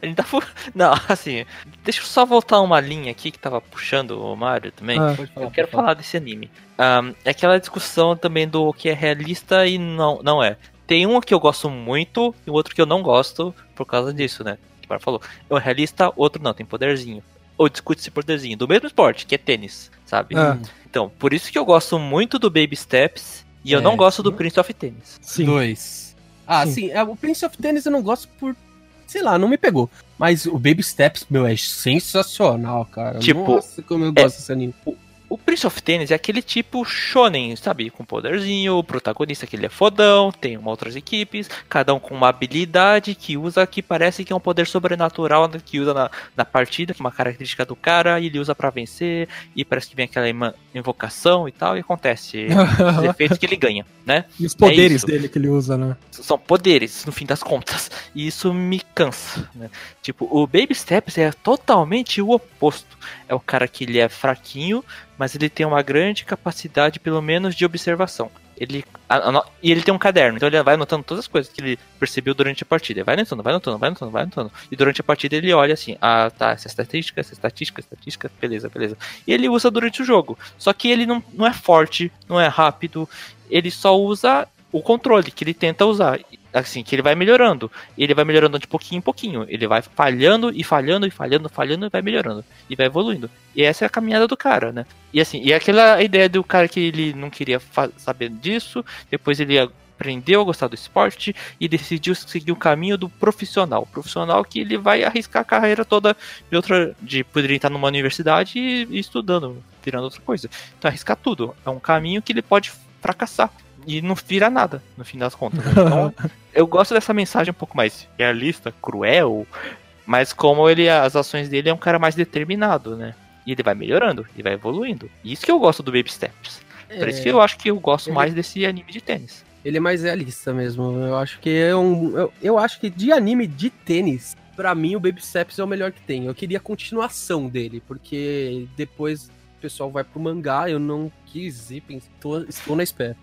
A gente tá fu- Não, assim, deixa eu só voltar uma linha aqui que tava puxando o Mario também. Ah, falar, Eu quero falar. desse anime. Ahn, é aquela discussão também do que é realista e não, não é. Tem um que eu gosto muito e o outro que eu não gosto por causa disso, né? Que o Mario falou. É um realista, outro não, tem poderzinho. Ou discute esse poderzinho. Do mesmo esporte, que é tênis, sabe? Ah. Então, por isso que eu gosto muito do Baby Steps e eu É. não gosto do Prince of Tennis. sim. Dois. Ah, Sim. sim. é, o Prince of Tennis eu não gosto por. Sei lá, não me pegou. Mas o Baby Steps, meu, é sensacional, cara. Tipo, Nossa, como eu é- gosto desse anime. O Prince of Tennis é aquele tipo shonen, sabe? Com poderzinho, o protagonista que ele é fodão, tem uma outras equipes, cada um com uma habilidade que usa que parece que é um poder sobrenatural né, que usa na, na partida, é uma característica do cara, e ele usa pra vencer, e parece que vem aquela invocação e tal, e acontece *laughs* os efeitos que ele ganha, né? e os poderes isso. dele que ele usa, né? São poderes, no fim das contas. E isso me cansa, né? Tipo, o Baby Steps é totalmente o oposto. É o cara que ele é fraquinho, mas ele tem uma grande capacidade, pelo menos, de observação. Ele, e ele tem um caderno, então ele vai anotando todas as coisas que ele percebeu durante a partida. Vai anotando, vai anotando, vai anotando, vai anotando. E durante a partida ele olha assim: ah, tá, essa estatística, essa estatística, essa estatística, beleza, beleza. E ele usa durante o jogo. Só que ele não, não é forte, não é rápido, ele só usa o controle que ele tenta usar. Assim, que ele vai melhorando. Ele vai melhorando de pouquinho em pouquinho. Ele vai falhando e falhando e falhando, falhando e vai melhorando. E vai evoluindo. E essa é a caminhada do cara, né? E assim, e aquela ideia do cara que ele não queria saber disso, depois ele aprendeu a gostar do esporte e decidiu seguir o caminho do profissional. Profissional que ele vai arriscar a carreira toda de outra. de poderia estar numa universidade e, e estudando, virando outra coisa. Então arriscar tudo. É um caminho que ele pode fracassar. E não vira nada, no fim das contas. Então, *laughs* eu gosto dessa mensagem um pouco mais realista, cruel, mas como ele, as ações dele é um cara mais determinado, né? E ele vai melhorando, e vai evoluindo. Isso que eu gosto do Baby Steps. Por isso que eu acho que eu gosto Ele- mais desse anime de tênis. Ele é mais realista mesmo. Eu acho que é um. Eu, eu acho que de anime de tênis, pra mim o Baby Steps é o melhor que tem. Eu queria a continuação dele, porque depois o pessoal vai pro mangá, eu não quis ir, tô- estou na espera.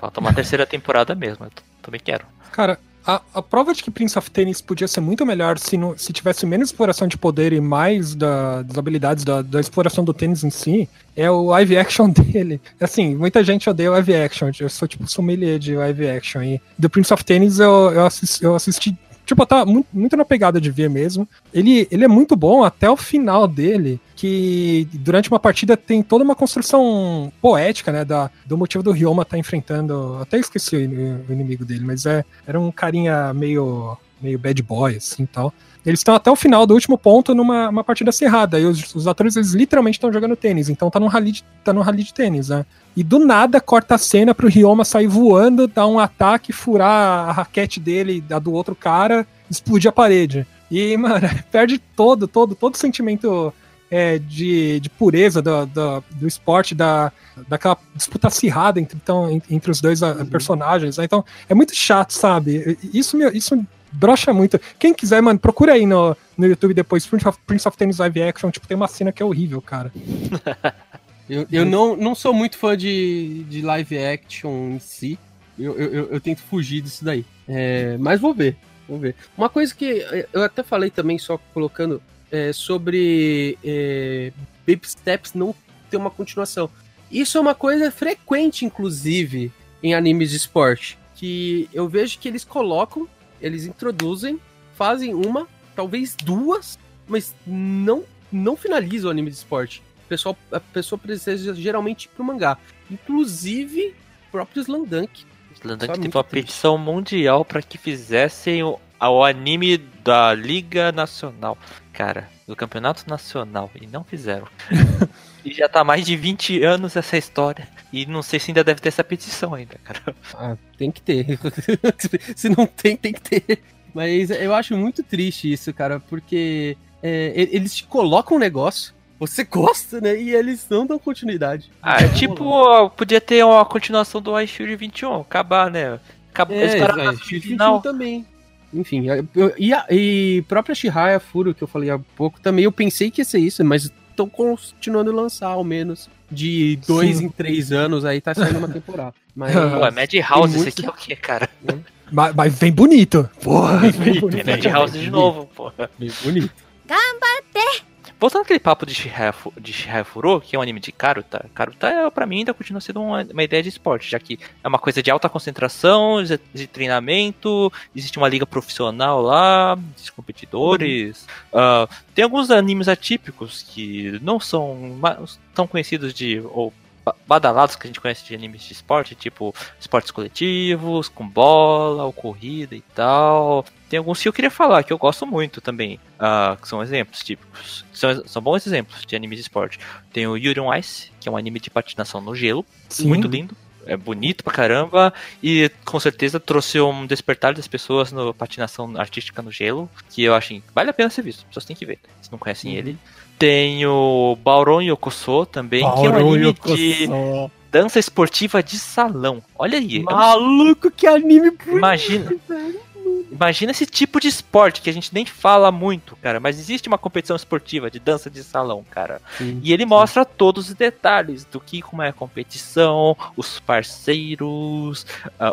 Falta uma terceira temporada mesmo, eu também quero. Cara, a, a prova de que Prince of Tennis podia ser muito melhor se, não- se tivesse menos exploração de poder e mais da- das habilidades da, da exploração do tênis em si é o live action *laughs* dele. Assim, muita gente odeia live action. Eu sou tipo sommelier de live action. E do Prince of Tennis eu, eu, assisti, eu assisti. Tipo, tá muito, na pegada de ver mesmo. Ele, ele é muito bom até o final dele, que durante uma partida tem toda uma construção poética, né? Da, do motivo do Ryoma estar enfrentando. Até esqueci o, o inimigo dele, mas é, era um carinha meio, meio bad boy, assim tal. Eles estão até o final do último ponto numa uma partida cerrada. E os, os atores, eles literalmente estão jogando tênis. Então tá num rally de, tá num rally de tênis, né? E do nada corta a cena pro Ryoma sair voando, dar um ataque, furar a raquete dele, da do outro cara, explodir a parede. E, *laughs* mano, perde todo, todo, todo o sentimento é, de, de pureza do, do, do esporte, da, daquela disputa acirrada entre, então, en- entre os dois ah, personagens. né? Então, é muito chato, sabe? Isso me, isso brocha muito. Quem quiser, mano, procura aí no, no YouTube depois, Prince of, Prince of Tennis Live Action, tipo, tem uma cena que é horrível, cara. *laughs* Eu, eu não, não sou muito fã de, de live action em si. Eu, eu, eu- tento fugir disso daí. É, mas vou ver. Vou ver. Uma coisa que eu até falei também, só colocando, é, sobre é, Baby Steps não ter uma continuação. Isso é uma coisa frequente, inclusive, em animes de esporte. Que eu vejo que eles colocam, eles introduzem, fazem uma, talvez duas, mas não, não finalizam o anime de esporte. Pessoal, a pessoa precisa geralmente ir pro mangá. Inclusive, o próprio Slandunk Slam Só Dunk teve uma triste. petição mundial pra que fizessem o, o anime da Liga Nacional. Cara, do Campeonato Nacional. E não fizeram. *laughs* e já tá mais de 20 anos essa história. E não sei se ainda deve ter essa petição ainda, cara. Ah, tem que ter. *laughs* Se não tem, tem que ter. Mas eu acho muito triste isso, cara, porque é, eles te colocam um negócio, você gosta, né? E eles não dão continuidade. Ah, é tipo, ó, podia ter uma continuação do Ice Shield 21, acabar, né? Acabou, eles É, pararam vai, na Shield 21 final. também. Enfim, e, a, e própria Shihaya Furo, que eu falei há pouco, também eu pensei que ia ser isso, mas estão continuando a lançar, ao menos, de dois Sim. em três anos, aí tá saindo uma temporada. *laughs* Mas, Pô, é Madhouse, muito- aqui é o que, cara? Mas, mas vem bonito. Porra, vem É bonito. Madhouse de bonito. novo, porra. bem bonito. Voltando aquele papo de Fu- de que é um anime de Karuta, Karuta é, pra mim ainda continua sendo uma, uma ideia de esporte, já que é uma coisa de alta concentração, de, de treinamento, existe uma liga profissional lá, existem competidores. ah, tem alguns animes atípicos que não são tão conhecidos de. ou ba- badalados que a gente conhece de animes de esporte, tipo esportes coletivos, com bola, ou corrida e tal. Tem alguns que eu queria falar, que eu gosto muito também, ah, que são exemplos típicos. São, são bons exemplos de anime de esporte. Tem o Yuri on Ice, que é um anime de patinação no gelo, Sim. muito lindo. É bonito pra caramba e com certeza trouxe um despertar das pessoas no patinação artística no gelo, que eu acho que vale a pena ser visto. As pessoas têm que ver, se não conhecem Uhum. ele. Tem o Bauron Yokoso também, que é um anime Yokoso. de dança esportiva de salão. Olha aí, Maluco, que anime bonito, Imagina. velho. Imagina esse tipo de esporte que a gente nem fala muito, cara, mas existe uma competição esportiva de dança de salão, cara. Sim. E ele mostra todos os detalhes do que como é a competição, os parceiros,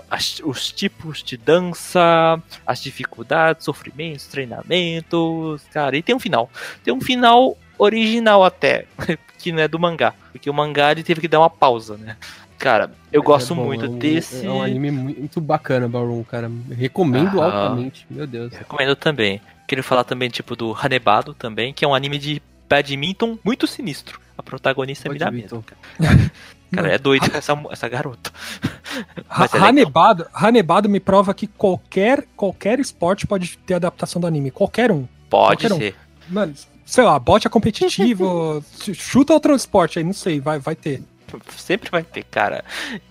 as- os tipos de dança, as dificuldades, sofrimentos, treinamentos, cara. E tem um final. Tem um final original até, *laughs* que não é do mangá, porque o mangá ele teve que dar uma pausa, né? Cara, eu Mas gosto é bom, muito é um- desse. É um anime muito bacana, Baron, cara. Recomendo Aham. altamente. Meu Deus. Eu Recomendo também. Queria falar também, tipo, do Hanebado também, que é um anime de badminton muito sinistro. A protagonista me dá medo. Cara, *laughs* cara é doida *laughs* essa, essa garota. Mas é. Hanebado, Hanebado me prova que qualquer, qualquer esporte pode ter adaptação do anime. Qualquer um. Pode qualquer um. ser. Mano, sei lá, bote é competitivo, *laughs* chuta outro esporte aí, não sei, vai, vai ter. Sempre vai ter, cara.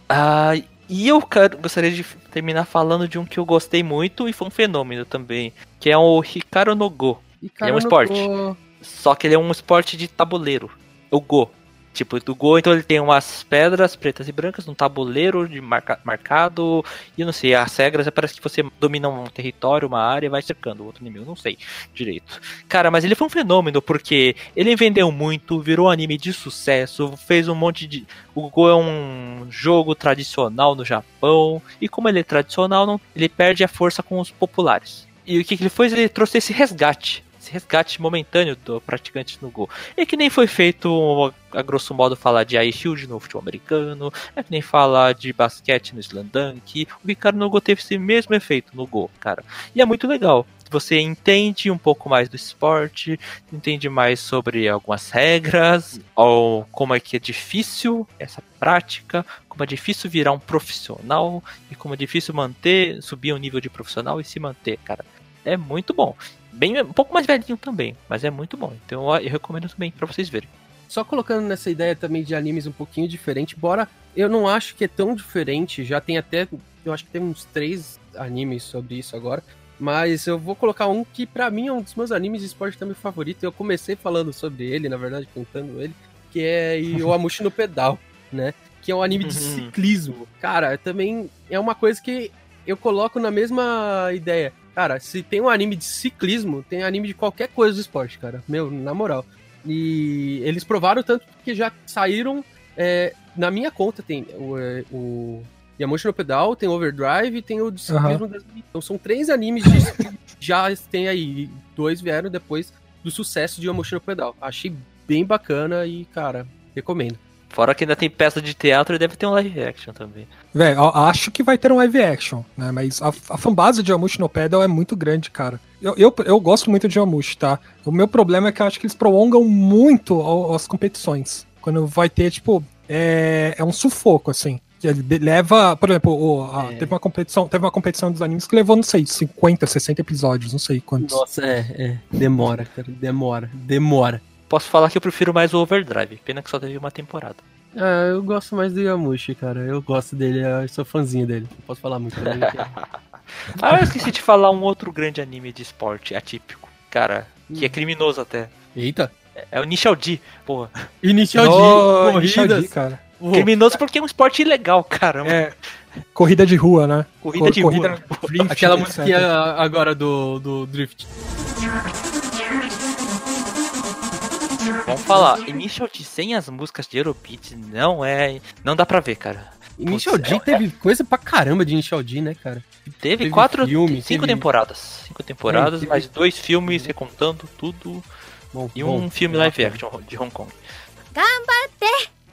Ah, e eu gostaria de terminar falando de um que eu gostei muito e foi um fenômeno também, que é o Hikaru no Go. E, é um esporte. tô- Só que ele é um esporte de tabuleiro. O Go. Tipo, do Go, então ele tem umas pedras pretas e brancas num tabuleiro de marca- marcado. E não sei, as regras parece que você domina um território, uma área e vai cercando o outro inimigo. Não sei direito. Cara, mas ele foi um fenômeno porque ele vendeu muito, virou anime de sucesso, fez um monte de. O Go é um jogo tradicional no Japão. E como ele é tradicional, não- ele perde a força com os populares. E o que, que ele fez? Ele trouxe esse resgate. Resgate momentâneo do praticante no Go. É que nem foi feito, a grosso modo, falar de Ice Shield no futebol americano. É que nem falar de basquete no Slam Dunk. O Ricardo no Go teve esse mesmo efeito no Go, cara. E é muito legal. Você entende um pouco mais do esporte, entende mais sobre algumas regras, ou como é que é difícil essa prática, como é difícil virar um profissional e como é difícil manter, subir o nível de profissional e se manter, cara. É muito bom. Bem, um pouco mais velhinho também, mas é muito bom. Então eu recomendo também pra vocês verem. Só colocando nessa ideia também de animes um pouquinho diferente, bora. Eu não acho que é tão diferente, já tem até. Eu acho que tem uns três animes sobre isso agora. Mas eu vou colocar um que pra mim é um dos meus animes de esporte também favorito. Eu comecei falando sobre ele, na verdade, contando ele, que é o *laughs* Amushi no Pedal, né? Que é um anime de Uhum. ciclismo. Cara, também é uma coisa que eu coloco na mesma ideia. Cara, se tem um anime de ciclismo, tem anime de qualquer coisa do esporte, cara. Meu, na moral. E eles provaram tanto que já saíram. é, na minha conta tem o, é, o Yamushi no Pedal, tem o Overdrive e tem o de ciclismo das Então são três animes de *laughs* já tem aí. Dois vieram depois do sucesso de Yamushi no Pedal. Achei bem bacana e, cara, recomendo. Fora que ainda tem peça de teatro e deve ter um live action também. Velho, acho que vai ter um live action, né? Mas a, a fanbase de Yamushi no Pedal é muito grande, cara. Eu, eu, eu gosto muito de Yamushi, tá? O meu problema é que eu acho que eles prolongam muito ao- as competições. Quando vai ter, tipo, é, é um sufoco, assim. Ele leva, por exemplo, o- a- É. teve uma competição, teve uma competição dos animes que levou, não sei, 50, 60 episódios, não sei quantos. Nossa, é, é. Demora, cara. Demora. Demora. Posso falar que eu prefiro mais o Overdrive. Pena que só teve uma temporada. Ah, eu gosto mais do Yamushi, cara. Eu gosto dele, eu sou fãzinho dele. Não posso falar muito que- *laughs* Ah, eu esqueci de falar um outro grande anime de esporte atípico. Cara, que é criminoso até. Eita. É o Initial D, porra. Initial Oh, D, Initial D, corridas. cara. Pô, Criminoso porque é um esporte ilegal, caramba. É, corrida de rua, né? Corrida de rua. drift, Aquela etc. musiquinha agora do, do Drift. Vamos falar, Initial D sem as músicas de Eurobeat não é. Não dá pra ver, cara. Initial Putz, D é- teve coisa pra caramba de Initial D, né, cara? Teve, Teve quatro. filme, cinco teve- temporadas. Cinco temporadas, teve- mais dois filmes recontando tudo. Bom, E bom, um filme bom, live bacana. action de Hong Kong.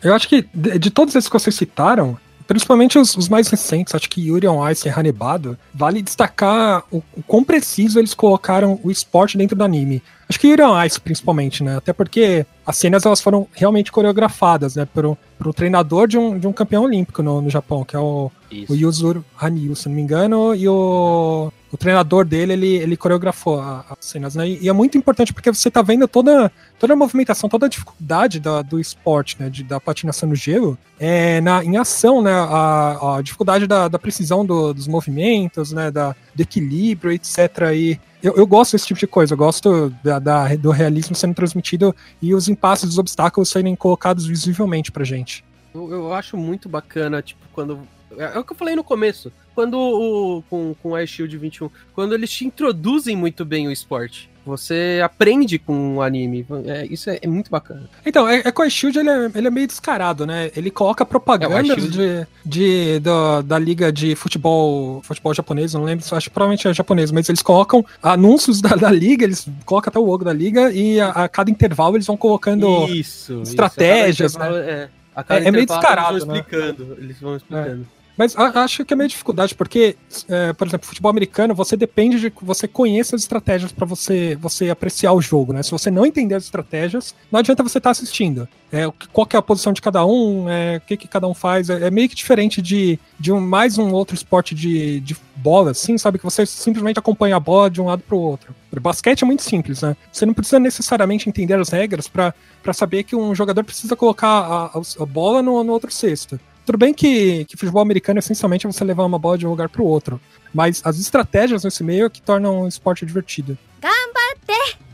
Eu acho que de, de todos esses que vocês citaram, principalmente os, os mais recentes, acho que Yuri on Ice e Hanebado, vale destacar o, o quão preciso eles colocaram o esporte dentro do anime. Acho que Yuri on Ice, principalmente, né? Até porque as cenas elas foram realmente coreografadas, né? Por, um- por um treinador de um, de um campeão olímpico no, no Japão, que é o, Isso. o Yuzuru Hanyu, se não me engano, e o, o treinador dele, ele, ele coreografou as cenas, né? E, é muito importante porque você tá vendo toda, toda a movimentação, toda a dificuldade da- do esporte, né? De, da patinação no gelo, é, na, em ação, né? A, a dificuldade da, da precisão do- dos movimentos, né? Da, do equilíbrio, etc. E eu, eu gosto desse tipo de coisa, eu gosto da, da- do realismo sendo transmitido e os impasses, os obstáculos serem colocados visivelmente pra gente. Eu, eu acho muito bacana, tipo, quando. É, é o que eu falei no começo. Quando o. Com, com a Shield 21. Quando eles te introduzem muito bem o esporte. Você aprende com o anime. É, isso é, é muito bacana. Então, é, é que o iShield ele é, ele é meio descarado, né? Ele coloca propagandas É, de, de, da, da liga de futebol futebol japonês, não lembro, acho que provavelmente é japonês, mas eles colocam anúncios *laughs* da, da liga, eles colocam até o logo da liga e a, a cada intervalo eles vão colocando. isso. estratégias, isso. A cada intervalo, É, a cada É- é meio descarado, Eles vão né? explicando. Eles vão explicando. Mas a- acho que é meio dificuldade, porque, é, por exemplo, futebol americano, você depende de que você conheça as estratégias para você, você apreciar o jogo, né? Se você não entender as estratégias, não adianta você estar assistindo. É, qual é a posição de cada um, é, o que, que cada um faz. É, é meio que diferente de, de um, mais um outro esporte de, de bola, assim, sabe? Que você simplesmente acompanha a bola de um lado para o outro. Basquete é muito simples, né? Você não precisa necessariamente entender as regras para saber que um jogador precisa colocar a, a- a bola no, no outro cesto. Tudo bem que, que futebol americano essencialmente é você levar uma bola de um lugar para o outro, mas as estratégias nesse meio é que tornam o esporte divertido.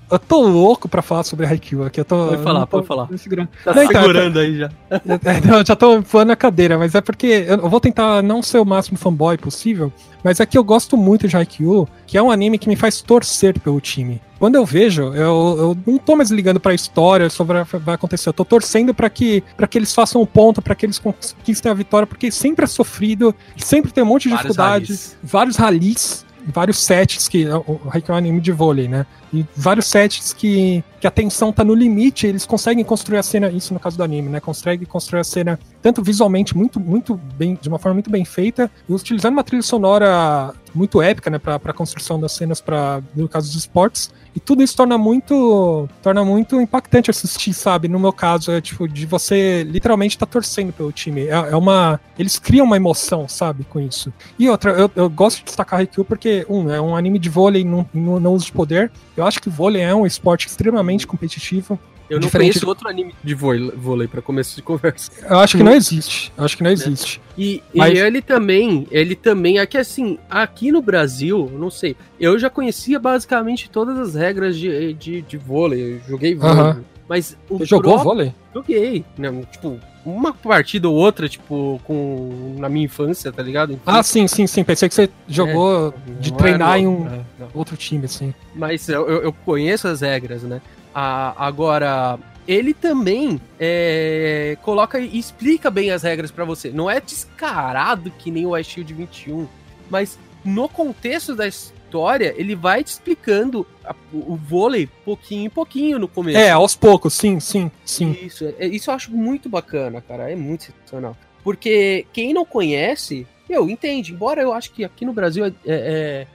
Eu tô louco pra falar sobre Haikyuu aqui. Eu tô, Pode falar, não tô pode falar. segurando. Tá Não, então, segurando aí já. É, não, eu já tô voando a cadeira, mas é porque eu vou tentar não ser o máximo fanboy possível, mas é que eu gosto muito de Haikyuu, que é um anime que me faz torcer pelo time. Quando eu vejo, eu, eu não tô mais ligando pra história sobre o que vai acontecer, eu tô torcendo pra que, pra que eles façam o ponto, pra que eles conquistem a vitória, porque sempre é sofrido, sempre tem um monte de Vários dificuldade, ralis. vários ralis, vários sets que o Haikyuu é um anime de vôlei, né? E vários sets que, que a tensão tá no limite, eles conseguem construir a cena, isso no caso do anime, né? Consegue construir a cena tanto visualmente muito, muito bem, de uma forma muito bem feita, e utilizando uma trilha sonora muito épica, né, pra construção das cenas para no caso dos esportes, e tudo isso torna muito torna muito impactante assistir, sabe? No meu caso, é tipo, de você literalmente tá torcendo pelo time. É, é uma. Eles criam uma emoção, sabe, com isso. E outra, eu, eu gosto de destacar Haikyuu porque, um, é um anime de vôlei no, no uso de poder. Eu acho que o vôlei é um esporte extremamente competitivo. Eu não conheço outro anime de vôlei, pra começo de conversa. Eu acho que não existe. Eu acho que não existe. E, Mas- e ele também, ele também, é que assim, aqui no Brasil, não sei, eu já conhecia basicamente todas as regras de, de, de vôlei, eu joguei vôlei. Aham. Mas o Você jogou vôlei? Joguei, né? Tipo, uma partida ou outra, tipo, com na minha infância, tá ligado? Ah, sim, sim, sim. Pensei que você jogou de Não treinar era- em um é, não. outro time, assim. Mas eu, eu- conheço as regras, né? Ah, agora, ele também é, coloca e explica bem as regras pra você. Não é descarado que nem o Ice Shield 21, mas no contexto da história, ele vai te explicando a- o, vôlei pouquinho em pouquinho no começo. É, aos poucos, sim, sim, sim. Isso, é- isso eu acho muito bacana, cara. É muito sensacional. Porque quem não conhece, eu entende. Embora eu acho que aqui no Brasil é, é-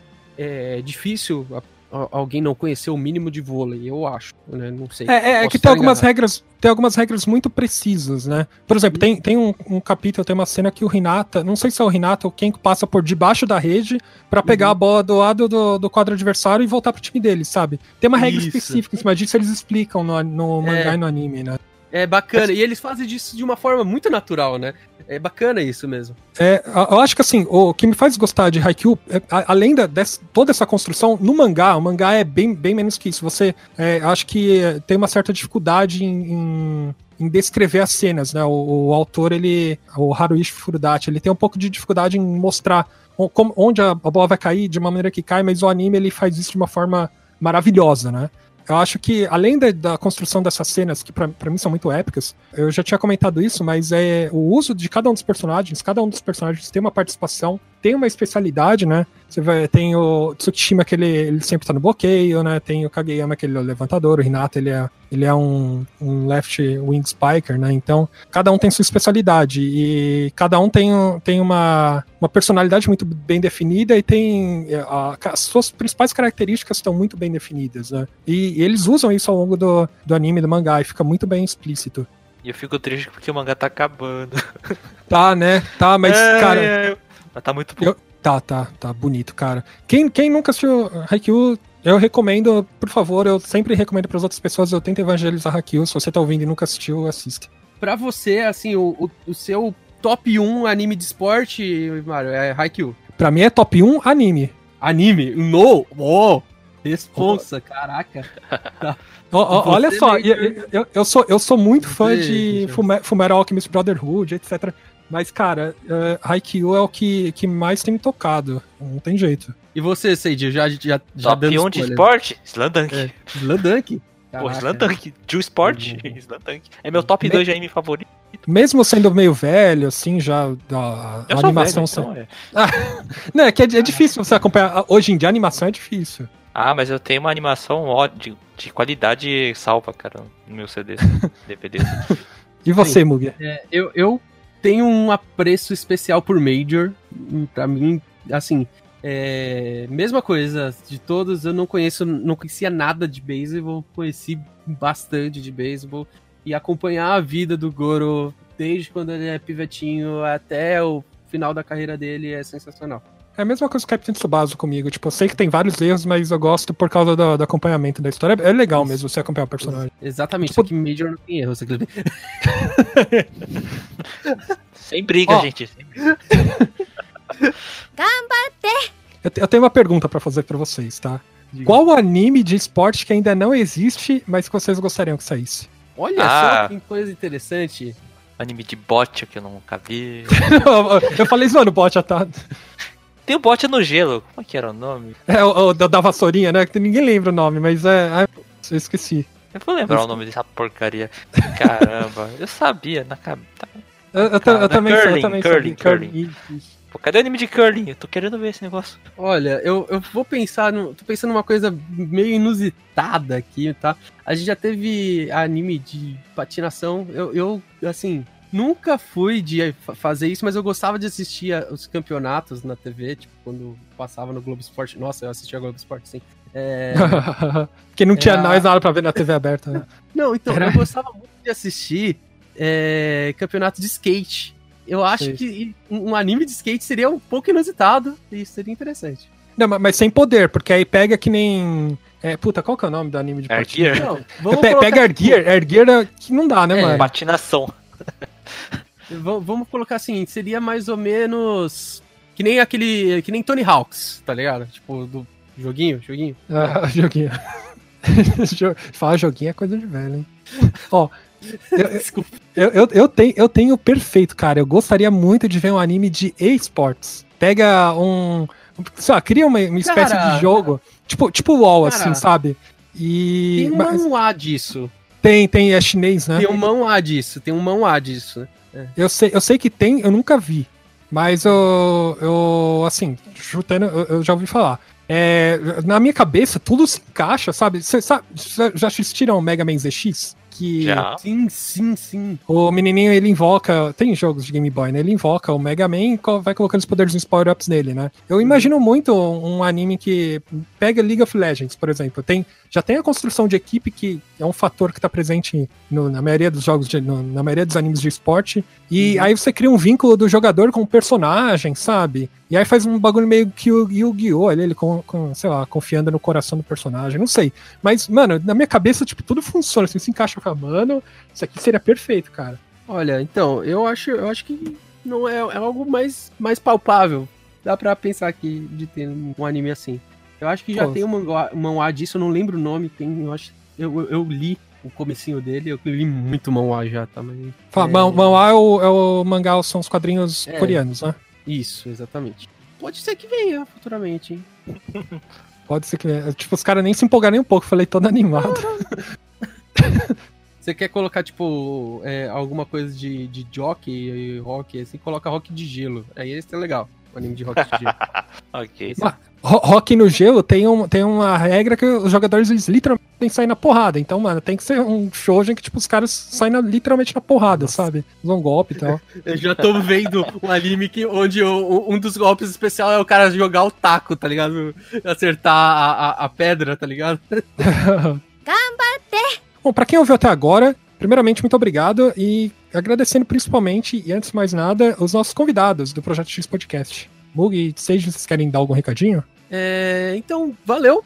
é difícil alguém não conhecer o mínimo de vôlei, eu acho, né? Não sei. É, é, é que tem algumas enganado. regras, tem algumas regras muito precisas, né? Por exemplo, tem, tem um, um capítulo, tem uma cena que o Renata, não sei se é o Renata ou quem que passa por debaixo da rede pra pegar Uhum. a bola do lado do, do quadro adversário e voltar pro time dele, sabe? Tem uma regra Isso. específica em cima disso, eles explicam no, no mangá É. e no anime, né? É bacana, e eles fazem disso de uma forma muito natural, né? É bacana isso mesmo. É, eu acho que assim, o que me faz gostar de Haikyuu, é, além da, dessa- toda essa construção, no mangá, o mangá é bem, bem menos que isso. Você é, acho que é, tem uma certa dificuldade em, em- em descrever as cenas, né? O, o autor, ele. O Haruichi Furudachi, ele tem um pouco de dificuldade em mostrar onde a bola vai cair de uma maneira que cai, mas o anime ele faz isso de uma forma maravilhosa, né? Eu acho que, além da, da construção dessas cenas, que pra mim são muito épicas, eu já tinha comentado isso, mas é o uso de cada um dos personagens, cada um dos personagens tem uma participação, tem uma especialidade, né? Você vai, tem o Tsukishima, que ele, ele sempre tá no bloqueio, né? Tem o Kageyama, que ele é o levantador, o Hinata, ele é, ele é um, um left wing spiker, né? Então, cada um tem sua especialidade e cada um tem, tem uma, uma personalidade muito bem definida e tem a- as suas principais características estão muito bem definidas, né? E, e eles usam isso ao longo do, do anime, do mangá, e fica muito bem explícito. E eu fico triste porque o mangá tá acabando. Tá, né? Tá, mas, *laughs* É, cara, é, tá muito bom. Eu- Tá, tá, tá bonito, cara. Quem, quem nunca assistiu Haikyuu, eu recomendo, por favor, eu sempre recomendo para as outras pessoas, eu tento evangelizar Haikyuu. Se você tá ouvindo e nunca assistiu, assista. Pra você, assim, o, o, o seu top 1 anime de esporte, Mário, é Haikyuu. Pra mim é top 1 anime. Anime? No! Oh! Responsa, caraca. *laughs* Ó, ó, Você olha só, eu, eu, eu sou, eu sou muito fã de gente. Fume- Fullmetal Alchemist Brotherhood, etc. Mas, cara, uh, Haikyuu é o que, que mais tem me tocado. Não tem jeito. E você, Seiji, já, já, já Top 1 de esporte? Slandunk. É. Slandunk? Pô, Slandunk. Jill Sport? Uhum. *laughs* Slandunk. É meu top Me- 2 de anime favorito. Mesmo sendo meio velho, assim, já a, animação. velho, então é. *laughs* Não, é que é, é difícil você acompanhar. Hoje em dia a animação é difícil. Ah, mas eu tenho uma animação ó, de, de qualidade salva, cara, no meu CD, DVD. *laughs* E você, Mugi? É, eu, eu tenho um apreço especial por Major. Pra mim, assim, é, mesma coisa de todos, eu não conheço, não conhecia nada de beisebol, conheci bastante de beisebol e acompanhar a vida do Goro desde quando ele é pivetinho até o final da carreira dele é sensacional. É a mesma coisa que o Captain Tsubasa comigo. Tipo, eu sei que tem vários erros, mas eu gosto por causa do, do acompanhamento da história. É legal mesmo você acompanhar o personagem. Exatamente, Tipo- só que Major não tem erro, você acredita? Sem briga, Ó. gente. sem briga. Eu, te- eu tenho uma pergunta pra fazer pra vocês, tá? Qual o anime de esporte que ainda não existe, mas que vocês gostariam que saísse? Olha Ah. só que coisa interessante. Anime de bot que eu nunca vi. *laughs* eu falei zoando o bot, tá? Tem o bot no gelo. Como é que era o nome? É o, o da, vassourinha, né? Que ninguém lembra o nome, mas é. eu esqueci. Eu vou lembrar o nome dessa porcaria. Caramba, *laughs* eu sabia na cabeça. Eu, eu, Cara, eu também curling, eu também curling, sabia. curling. Pô, cadê o anime de curling? Eu tô querendo ver esse negócio. Olha, eu, eu vou pensar, no, tô pensando numa coisa meio inusitada aqui, tá? A gente já teve anime de patinação. Eu, eu assim, nunca fui de fa- fazer isso, mas eu gostava de assistir a- os campeonatos na TV, tipo, quando passava no Globo Esporte. Nossa, eu assistia Globo Esporte, sim. É, *laughs* Porque não tinha É mais nada pra ver na TV aberta, né? *laughs* Não, então, Era- eu gostava muito de assistir é, campeonato de skate. Eu acho Sei. que um anime de skate seria um pouco inusitado e seria interessante. Não, mas, sem poder, porque aí pega que nem. É, puta, qual que é o nome do anime de Air? Gear? Não, É, vamos pe- colocar, pega Air Gear, Air Gear é que não dá, né, É, mano? Patinação. *laughs* Vamos colocar assim, seria mais ou menos que nem aquele, que nem Tony Hawks, tá ligado? Tipo do joguinho, joguinho. *laughs* Ah, joguinho. *laughs* Jo- Falar joguinho é coisa de velho, hein? Ó, Desculpa. eu, eu, eu, tenho, eu tenho perfeito, cara. Eu gostaria muito de ver um anime de esports. Pega um. Sei lá, cria uma, uma espécie Cara. de jogo. Tipo, tipo WoW, Cara. assim, sabe? E. Tem um mas- A disso. Tem, tem, é chinês, né? Tem um mão A disso, tem um mão A disso. Eu sei, eu sei que tem, eu nunca vi. Mas eu, eu assim, chutando, eu, eu já ouvi falar. É, na minha cabeça, tudo se encaixa, sabe? Você sabe, cê já assistiram Mega Man ZX? Que Já. Sim, sim, sim. o menininho ele invoca. Tem jogos de Game Boy, né? Ele invoca o Mega Man e vai colocando os poderes nos power-ups nele, né? Eu imagino muito um anime que pega League of Legends, por exemplo. Tem, já tem a construção de equipe, que é um fator que tá presente no- na maioria dos jogos, de- no- na maioria dos animes de esporte. E aí você cria um vínculo do jogador com o personagem, sabe? E aí faz um bagulho meio que o Yu-Gi-Oh! ali, ele com, com, sei lá, confiando no coração do personagem, não sei. Mas, mano, na minha cabeça, tipo, tudo funciona, assim, se encaixa mano, isso aqui seria perfeito, cara. Olha, então, eu acho, eu acho que não é, é algo mais, mais palpável. Dá pra pensar aqui de ter um anime assim. Eu acho que já Pô. tem um mangá, um manhwa disso, eu não lembro o nome, tem, eu acho. Eu, eu, li o comecinho dele, eu li muito manhwa já também. Fala, É. manhwa é o, é o mangá, são os quadrinhos É. coreanos, né? Isso, exatamente. Pode ser que venha futuramente, hein? Pode ser que. Tipo, os caras nem se empolgaram nem um pouco, falei todo animado. *laughs* Você quer colocar, tipo, é, alguma coisa de, de jockey e rock, assim, coloca rock de gelo. Aí esse é legal. O anime de rock de gelo. *laughs* Ok. Ro- Rock no gelo tem, um, tem uma regra que os jogadores eles literalmente têm que sair na porrada. Então, mano, tem que ser um shoujo em que, tipo, os caras saem na- literalmente na porrada, sabe? Usam um golpe e tal. *laughs* Eu já tô vendo um anime que, onde o- um dos golpes especial é o cara jogar o taco, tá ligado? Acertar a, a, a pedra, tá ligado? *laughs* Bom, pra quem ouviu até agora, primeiramente, muito obrigado e agradecendo principalmente, e antes de mais nada, os nossos convidados do Projeto X Podcast. Mug Sage, vocês querem dar algum recadinho? É, então, valeu.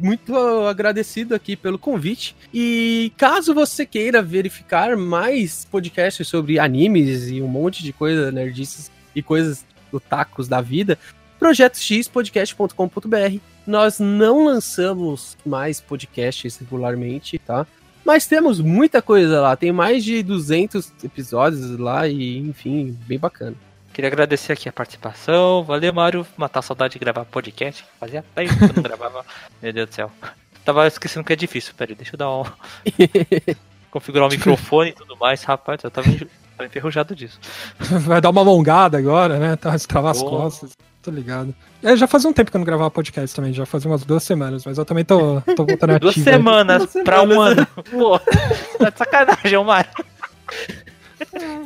Muito agradecido aqui pelo convite. E caso você queira verificar mais podcasts sobre animes e um monte de coisa, nerdices e coisas do tacos da vida, projetoxpodcast.com.br. Nós não lançamos mais podcasts regularmente, tá? Mas temos muita coisa lá. Tem mais de 200 episódios lá e, enfim, bem bacana. Queria agradecer aqui a participação. Valeu, Mário. Matar a saudade de gravar podcast. Fazia tempo que eu não *laughs* gravava. Meu Deus do céu. Tava esquecendo que é difícil. Peraí, deixa eu dar um. *laughs* Configurar o microfone e tudo mais. Rapaz, eu tava, enferrujado disso. Vai dar uma alongada agora, né? Tá, travar as costas. Tô ligado. É, já fazia um tempo que eu não gravava podcast também, já fazia umas duas semanas, mas eu também tô, tô voltando *laughs* Duas ativo aí. semanas Duas pra um ano. Pô, tá de sacanagem, ô Mário.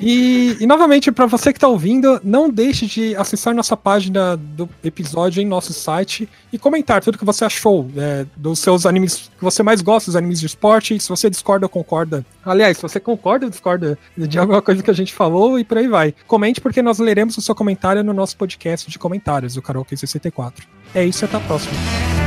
E, e, novamente, para você que está ouvindo, não deixe de acessar nossa página do episódio em nosso site e comentar tudo que você achou é, dos seus animes que você mais gosta, dos animes de esporte. Se você discorda ou concorda. Aliás, se você concorda ou discorda de alguma coisa que a gente falou e por aí vai. Comente porque nós leremos o seu comentário no nosso podcast de comentários, o Karaoke 64. É isso, até a próxima.